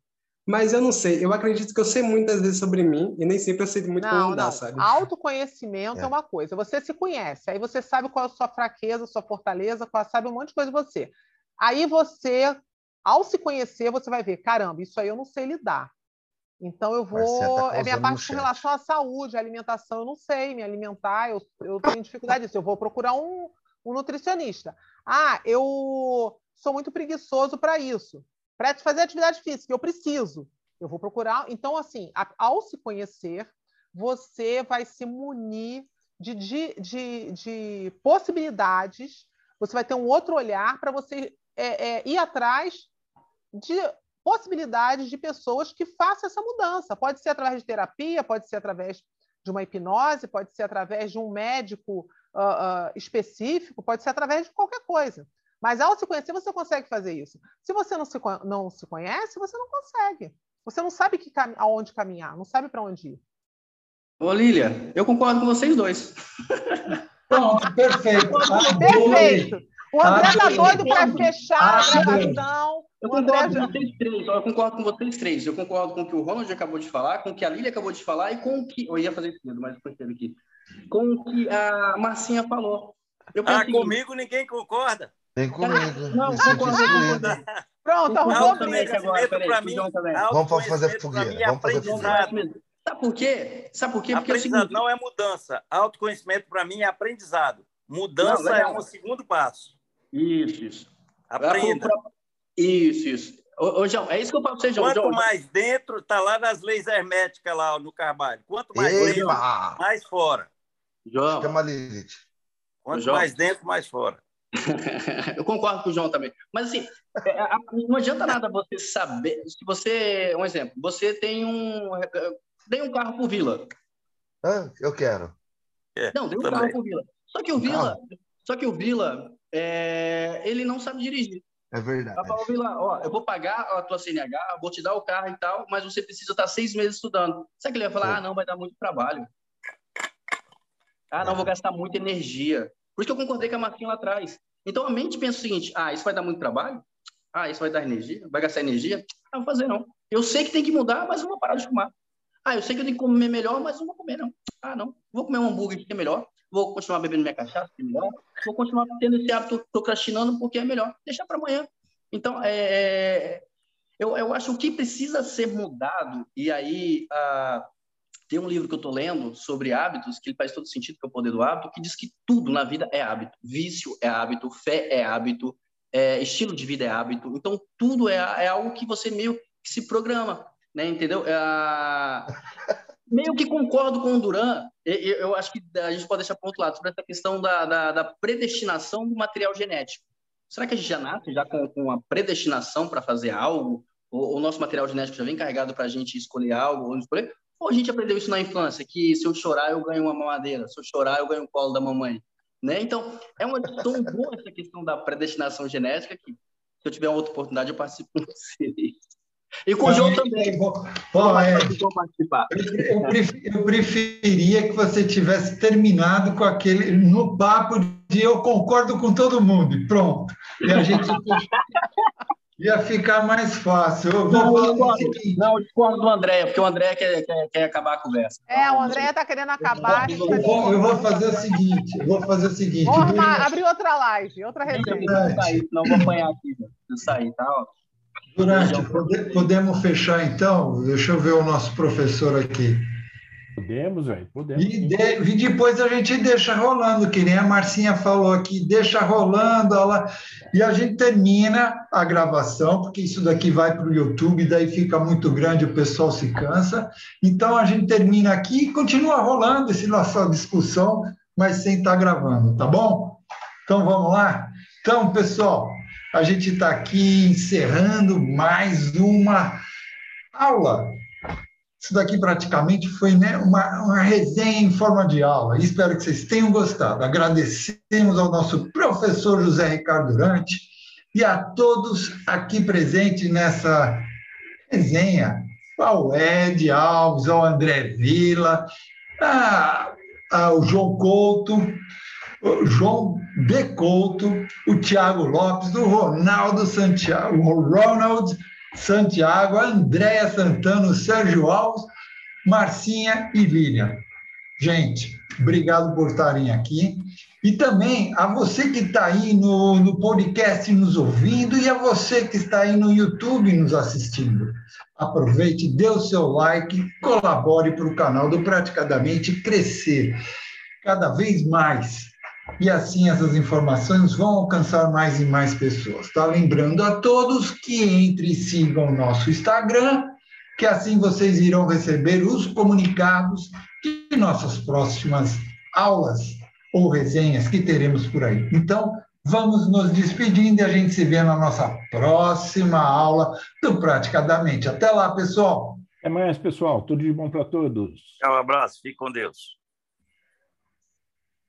Mas eu não sei, eu acredito que eu sei muitas vezes sobre mim e nem sempre eu sei muito não, como mudar, não. sabe? Autoconhecimento é. é. uma coisa, você se conhece, aí você sabe qual é a sua fraqueza, sua fortaleza, qual sabe um monte de coisa de você. Aí você, ao se conhecer, você vai ver, caramba, isso aí eu não sei lidar. Então eu vou. Tá é minha parte com relação à saúde, à alimentação, eu não sei me alimentar, eu, eu tenho dificuldade disso. Eu vou procurar um, um nutricionista. Ah, eu sou muito preguiçoso para isso. Para fazer atividade física, eu preciso. Eu vou procurar. Então, assim, ao se conhecer, você vai se munir de, de, de, de possibilidades, você vai ter um outro olhar para você é, é, ir atrás de possibilidades de pessoas que façam essa mudança. Pode ser através de terapia, pode ser através de uma hipnose, pode ser através de um médico uh, uh, específico, pode ser através de qualquer coisa. Mas ao se conhecer, você consegue fazer isso. Se você não se, não se conhece, você não consegue. Você não sabe que aonde caminhar, não sabe para onde ir. Ô, Lília, eu concordo com vocês dois. *laughs* Pronto, perfeito. perfeito. O André está doido para fechar a gravação. Eu concordo, com vocês três, eu concordo com vocês três. Eu concordo com o que o Ronald acabou de falar, com o que a Lília acabou de falar e com o que. Eu ia fazer isso, mas depois teve aqui. Com o que a Marcinha falou. Eu ah, comigo ninguém concorda. Vem comigo. *laughs* Não, concordo. Pronto, arrumou briga. Agora, mim, Vamos fazer fogueira. Vamos fazer fogueira. Sabe por quê? Sabe por quê? Porque é aprendizado não é mudança. Autoconhecimento, para mim, é aprendizado. Mudança não, é um segundo passo. Isso, isso. Aprenda. Isso, isso. Ô, ô, João, é isso que eu falo para você, João. Quanto João, mais dentro, tá lá nas leis herméticas lá no Carvalho. Quanto mais Epa! dentro, mais fora. João. Chama Lilith. Quanto João. mais dentro, mais fora. *laughs* eu concordo com o João também. Mas assim, é, não adianta nada você saber. Se você, um exemplo, você tem um tem um carro por vila. Ah, eu quero. É, não, tem um também. carro por vila. Só que o Vila, só que o Vila, é, ele não sabe dirigir. É verdade. Ela falou, Vila, ó, eu vou pagar a tua CNH, vou te dar o carro e tal, mas você precisa estar seis meses estudando. Sabe que ele ia falar? Ah, não, vai dar muito trabalho. Ah, não, é. vou gastar muita energia. Por isso que eu concordei com a Marquinhos lá atrás. Então a mente pensa o seguinte: ah, isso vai dar muito trabalho? Ah, isso vai dar energia? Vai gastar energia? Ah, vou fazer não. Eu sei que tem que mudar, mas não vou parar de fumar. Ah, eu sei que eu tenho que comer melhor, mas não vou comer não. Ah, não. Vou comer um hambúrguer que é melhor. Vou continuar bebendo minha cachaça, que é melhor. Vou continuar tendo esse hábito procrastinando porque é melhor. Deixar para amanhã. Então, é, é, eu, eu acho que precisa ser mudado, e aí ah, tem um livro que eu estou lendo sobre hábitos, que ele faz todo sentido, que é o Poder do Hábito, que diz que tudo na vida é hábito. Vício é hábito, fé é hábito, é, estilo de vida é hábito. Então, tudo é, é algo que você meio que se programa, né? Entendeu? É, meio que concordo com o Duran, eu, eu, acho que a gente pode deixar para outro lado, sobre essa questão da, da, da, predestinação do material genético. Será que a gente já nasce já com, com a predestinação para fazer algo? O, o nosso material genético já vem carregado para a gente escolher algo ou escolher? Ou a gente aprendeu isso na infância, que se eu chorar eu ganho uma mamadeira, se eu chorar eu ganho o colo da mamãe, né? Então, é uma tão boa essa questão da predestinação genética que se eu tiver outra oportunidade eu participo com vocês. E com o João também. Bom, é, eu, eu, preferia que você tivesse terminado com aquele no papo de eu concordo com todo mundo, pronto. E a gente *laughs* Ia ficar mais fácil. Eu não, eu discordo, não, eu discordo do André, porque o André quer, quer, quer acabar a conversa. É, o André está querendo acabar. Eu vou, eu vou, fazer o seguinte, eu vou fazer o seguinte. Vou arrumar, abrir outra live, outra resenha. Não vou apanhar aqui, se sair, tá? Durante, podemos fechar então? Deixa eu ver o nosso professor aqui. Podemos, velho, podemos. E, de, e, depois a gente deixa rolando, que nem a Marcinha falou aqui, deixa rolando, ela, e a gente termina a gravação, porque isso daqui vai para o YouTube, daí fica muito grande, o pessoal se cansa. Então a gente termina aqui e continua rolando essa nossa discussão, mas sem estar tá gravando, tá bom? Então vamos lá? Então, pessoal, a gente está aqui encerrando mais uma aula Isso daqui praticamente foi né, uma, uma resenha em forma de aula. Espero que vocês tenham gostado. Agradecemos ao nosso professor José Ricardo Durante e a todos aqui presentes nessa resenha, ao Ed Alves, ao André Vila, ao João Couto, o João B. Couto, o Tiago Lopes, o Ronaldo Santiago, o Ronald Santiago, Andréia Santana, Sérgio Alves, Marcinha e Lilian. Gente, obrigado por estarem aqui. E também a você que está aí no, no podcast nos ouvindo e a você que está aí no YouTube nos assistindo. Aproveite, dê o seu like, colabore para o canal do Praticadamente crescer cada vez mais. E assim essas informações vão alcançar mais e mais pessoas. Tá lembrando a todos que entre e sigam o nosso Instagram, que assim vocês irão receber os comunicados de nossas próximas aulas ou resenhas que teremos por aí. Então, vamos nos despedindo e a gente se vê na nossa próxima aula do Praticadamente. Até lá, pessoal. Até mais, pessoal. Tudo de bom para todos. Um abraço. Fique com Deus.